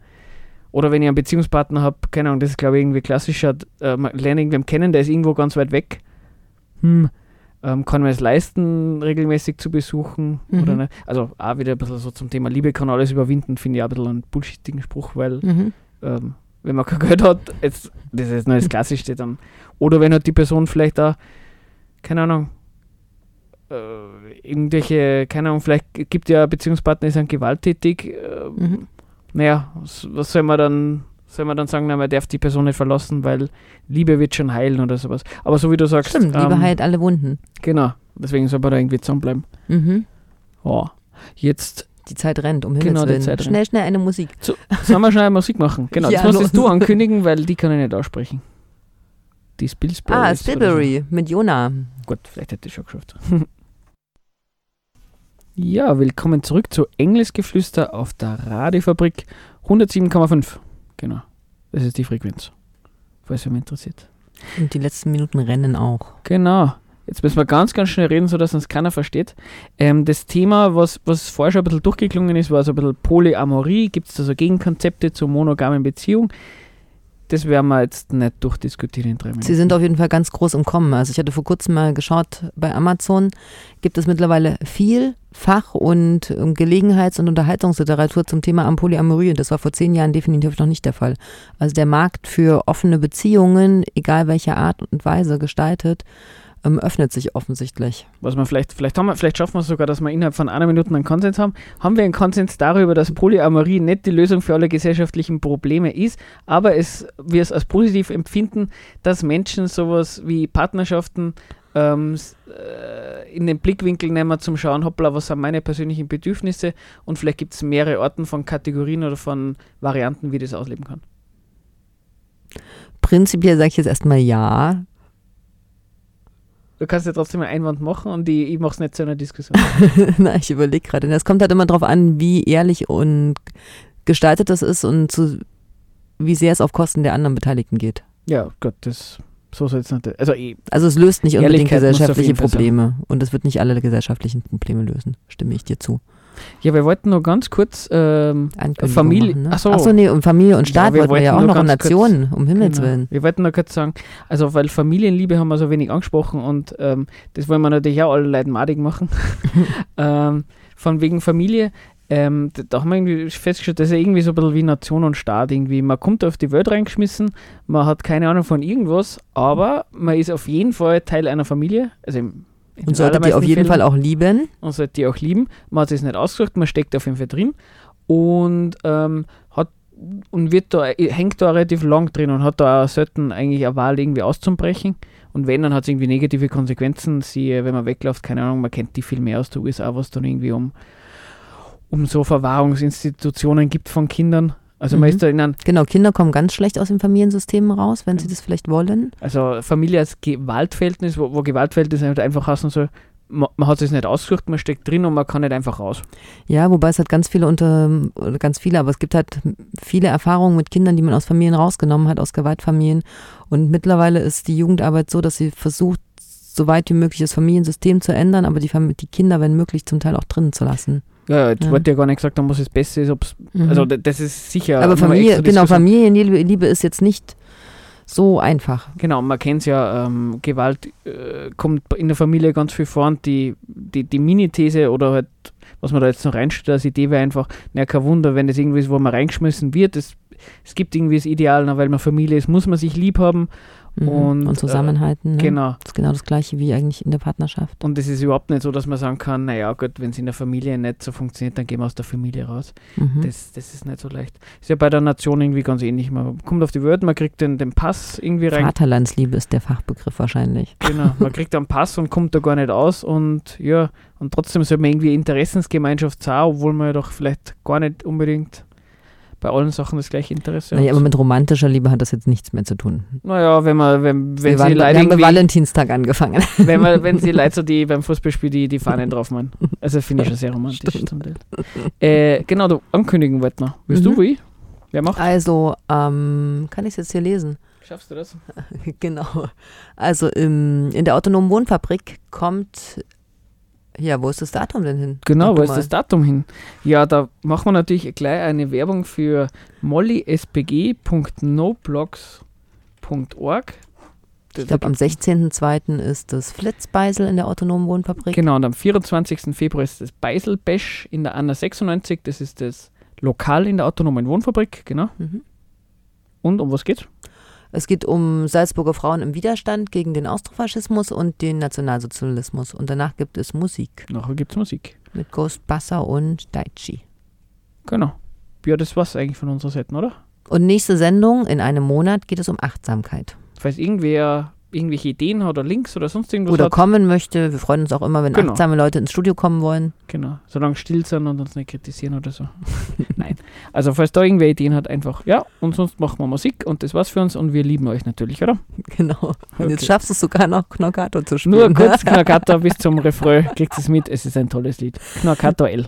oder wenn ich einen Beziehungspartner habe, keine Ahnung, das ist glaube ich irgendwie klassischer, äh, man lernt irgendwem kennen, der ist irgendwo ganz weit weg. Hm. Ähm, kann man es leisten, regelmäßig zu besuchen Mhm. oder nicht? Also auch wieder ein bisschen so zum Thema Liebe kann alles überwinden, finde ich auch ein bisschen einen bullshittigen Spruch, weil Mhm. ähm, wenn man kein Geld hat, jetzt, das ist jetzt nur das Klassischste dann. Oder wenn halt die Person vielleicht auch, keine Ahnung, äh, irgendwelche, keine Ahnung, vielleicht gibt ja Beziehungspartner, die sind gewalttätig, äh, Mhm. naja, was, was soll man dann, soll man dann sagen, na, man darf die Person nicht verlassen, weil Liebe wird schon heilen oder sowas. Aber so wie du sagst, Stimmt, Liebe ähm, heilt alle Wunden. Genau, deswegen soll man da irgendwie zusammenbleiben. Mhm. Ja. Jetzt Die Zeit rennt, um Genau, Himmels die Willen. Zeit rennt. Schnell, schnell eine Musik. sollen wir schnell Musik machen. (laughs) Genau, Ja, das musstest du ankündigen, weil die kann ich nicht aussprechen. Die Spillsbury. Ah, oder Spilberry mit Jona. So. Gut, vielleicht hätte ich schon geschafft. (laughs) ja, willkommen zurück zu Engelsgeflüster auf der Radiofabrik 107,5. Genau, das ist die Frequenz. Falls ihr mich interessiert. Und die letzten Minuten rennen auch. Genau. Jetzt müssen wir ganz, ganz schnell reden, sodass uns keiner versteht. Ähm, das Thema, was, was vorher schon ein bisschen durchgeklungen ist, war so ein bisschen Polyamorie. Gibt es da so Gegenkonzepte zur monogamen Beziehung? Das werden wir jetzt nicht durchdiskutieren in drei Minuten. Sie sind auf jeden Fall ganz groß im Kommen. Also ich hatte vor kurzem mal geschaut, bei Amazon gibt es mittlerweile viel Fach- und ähm, Gelegenheits- und Unterhaltungsliteratur zum Thema Polyamorie. Das war vor zehn Jahren definitiv noch nicht der Fall. Also der Markt für offene Beziehungen, egal welcher Art und Weise gestaltet, ähm, öffnet sich offensichtlich. was wir vielleicht, vielleicht, haben wir, vielleicht schaffen wir es sogar, dass wir innerhalb von einer Minute einen Konsens haben. Haben wir einen Konsens darüber, dass Polyamorie nicht die Lösung für alle gesellschaftlichen Probleme ist, aber es, wir es als positiv empfinden, dass Menschen sowas wie Partnerschaften ähm, äh, in den Blickwinkel nehmen zum Schauen, hoppla, was sind meine persönlichen Bedürfnisse und vielleicht gibt es mehrere Arten von Kategorien oder von Varianten, wie das ausleben kann. Prinzipiell sage ich jetzt erstmal ja. Du kannst ja trotzdem einen Einwand machen und ich, ich mache es nicht zu einer Diskussion. (laughs) Na, ich überlege gerade. Es kommt halt immer darauf an, wie ehrlich und gestaltet das ist und zu, wie sehr es auf Kosten der anderen Beteiligten geht. ja, Gott, das so soll es nicht. Also ich, Also es löst nicht unbedingt Ehrlichkeit gesellschaftliche. Probleme und es wird nicht alle gesellschaftlichen Probleme lösen, stimme ich dir zu. Ja, wir wollten nur ganz kurz, ähm, Familie- machen, ne? ach so. Ach so, nee, und Familie und Ja, Staat wir wollten wir ja auch noch kurz- Nationen, um Himmels genau, Willen. wir wollten nur kurz sagen, also weil Familienliebe haben wir so wenig angesprochen und ähm, das wollen wir natürlich auch alle Leuten madig machen. (laughs) (laughs) ähm, von wegen Familie, ähm, da, haben wir irgendwie festgestellt, das ist ja irgendwie so ein bisschen wie Nation und Staat irgendwie. Man kommt auf die Welt reingeschmissen, man hat keine Ahnung von irgendwas, aber man ist auf jeden Fall Teil einer Familie. Also im, Und sollte die auf jeden Fällen Fall auch lieben. und sollte die auch lieben. Man hat es nicht ausgesucht, man steckt auf jeden Fall drin und ähm, hat und wird da, hängt da relativ lang drin und hat da auch selten eigentlich eine Wahl irgendwie auszubrechen. Und wenn, dann hat es irgendwie negative Konsequenzen. Sie, wenn man wegläuft, keine Ahnung, man kennt die viel mehr aus der USA, was dann irgendwie um, um so Verwahrungsinstitutionen gibt von Kindern. Also man Mhm. ist da in einem, Genau, Kinder kommen ganz schlecht aus dem Familiensystem raus, wenn sie das vielleicht wollen. also Familie als Gewaltverhältnis, wo, wo Gewaltverhältnis einfach heißen soll, man, man hat es nicht ausgesucht, man steckt drin und man kann nicht einfach raus. Ja, wobei es halt ganz viele unter, oder ganz viele, aber es gibt halt viele Erfahrungen mit Kindern, die man aus Familien rausgenommen hat, aus Gewaltfamilien. Und mittlerweile ist die Jugendarbeit so, dass sie versucht, so weit wie möglich das Familiensystem zu ändern, aber die, die Kinder, wenn möglich, zum Teil auch drinnen zu lassen. Ja, jetzt Ja. wurde ja gar nicht gesagt, haben, was das Beste ist. Ob's, Mhm. Also das ist sicher. aber Familie, genau. Familienliebe Liebe ist jetzt nicht so einfach. Genau, man kennt es ja, ähm, Gewalt äh, kommt in der Familie ganz viel vor und die, die, die Mini-These oder halt, was man da jetzt noch reinstellt als Idee wäre einfach, na kein Wunder, wenn das irgendwie ist, wo man reingeschmissen wird, es, es gibt irgendwie das Ideal, na, weil man Familie ist, muss man sich lieb haben. Mhm. Und, Und, Zusammenhalten. ne? Genau. Das ist genau das Gleiche wie eigentlich in der Partnerschaft. Und es ist überhaupt nicht so, dass man sagen kann, naja gut, wenn es in der Familie nicht so funktioniert, dann gehen wir aus der Familie raus. Mhm. Das, das ist nicht so leicht. Ist ja bei der Nation irgendwie ganz ähnlich. Man kommt auf die Welt, man kriegt den, den Pass irgendwie rein. Vaterlandsliebe ist der Fachbegriff wahrscheinlich. Genau, man kriegt einen Pass und kommt da gar nicht aus und ja, und trotzdem sollte man irgendwie Interessensgemeinschaft sein, obwohl man ja doch vielleicht gar nicht unbedingt bei allen Sachen das gleiche Interesse Naja, aber mit romantischer Liebe hat das jetzt nichts mehr zu tun. Naja, wenn man, wenn, wenn wir, sie waren, wir Leute haben bei Valentinstag angefangen. (laughs) wenn man, wenn sie (laughs) Leute so die beim Fußballspiel die, die Fahnen drauf machen. Also finde ich schon sehr romantisch. Äh, genau, du ankündigen wolltest noch. Willst Mhm. du wie? Wer macht? Also, ähm, kann ich es jetzt hier lesen? Schaffst du das? (laughs) genau. Also im, in der autonomen Wohnfabrik kommt, ja, wo ist das Datum denn hin? Genau, Sag wo ist das Datum hin? Ja, da machen wir natürlich gleich eine Werbung für mollyspg.noblogs.org. Ich glaube, am 16.02. ist das Flitzbeisel in der autonomen Wohnfabrik. Genau, und am 24. Februar ist das Beisel Bash in der Anna 96. Das ist das Lokal in der autonomen Wohnfabrik, genau. Mhm. Und um was geht's? Es geht um Salzburger Frauen im Widerstand gegen den Austrofaschismus und den Nationalsozialismus. Und danach gibt es Musik Nachher gibt's Musik. mit Ghostbusser und Daichi. Genau. Ja, das war's eigentlich von unserer Seite, oder? Und nächste Sendung in einem Monat geht es um Achtsamkeit. Falls irgendwer irgendwelche Ideen hat oder Links oder sonst irgendwas Oder hat. kommen möchte. Wir freuen uns auch immer, wenn Genau. achtsame Leute ins Studio kommen wollen. Genau, solange still sind und uns nicht kritisieren oder so. (laughs) Nein. Also falls da irgendwer Ideen hat, einfach ja. Und sonst machen wir Musik und das war's für uns und wir lieben euch natürlich, oder? (laughs) Genau. Und jetzt Okay. schaffst du es sogar noch Knockato zu spielen. Nur kurz (laughs) Knackato bis zum Refrain, kriegt es mit, es ist ein tolles Lied. Knackato L.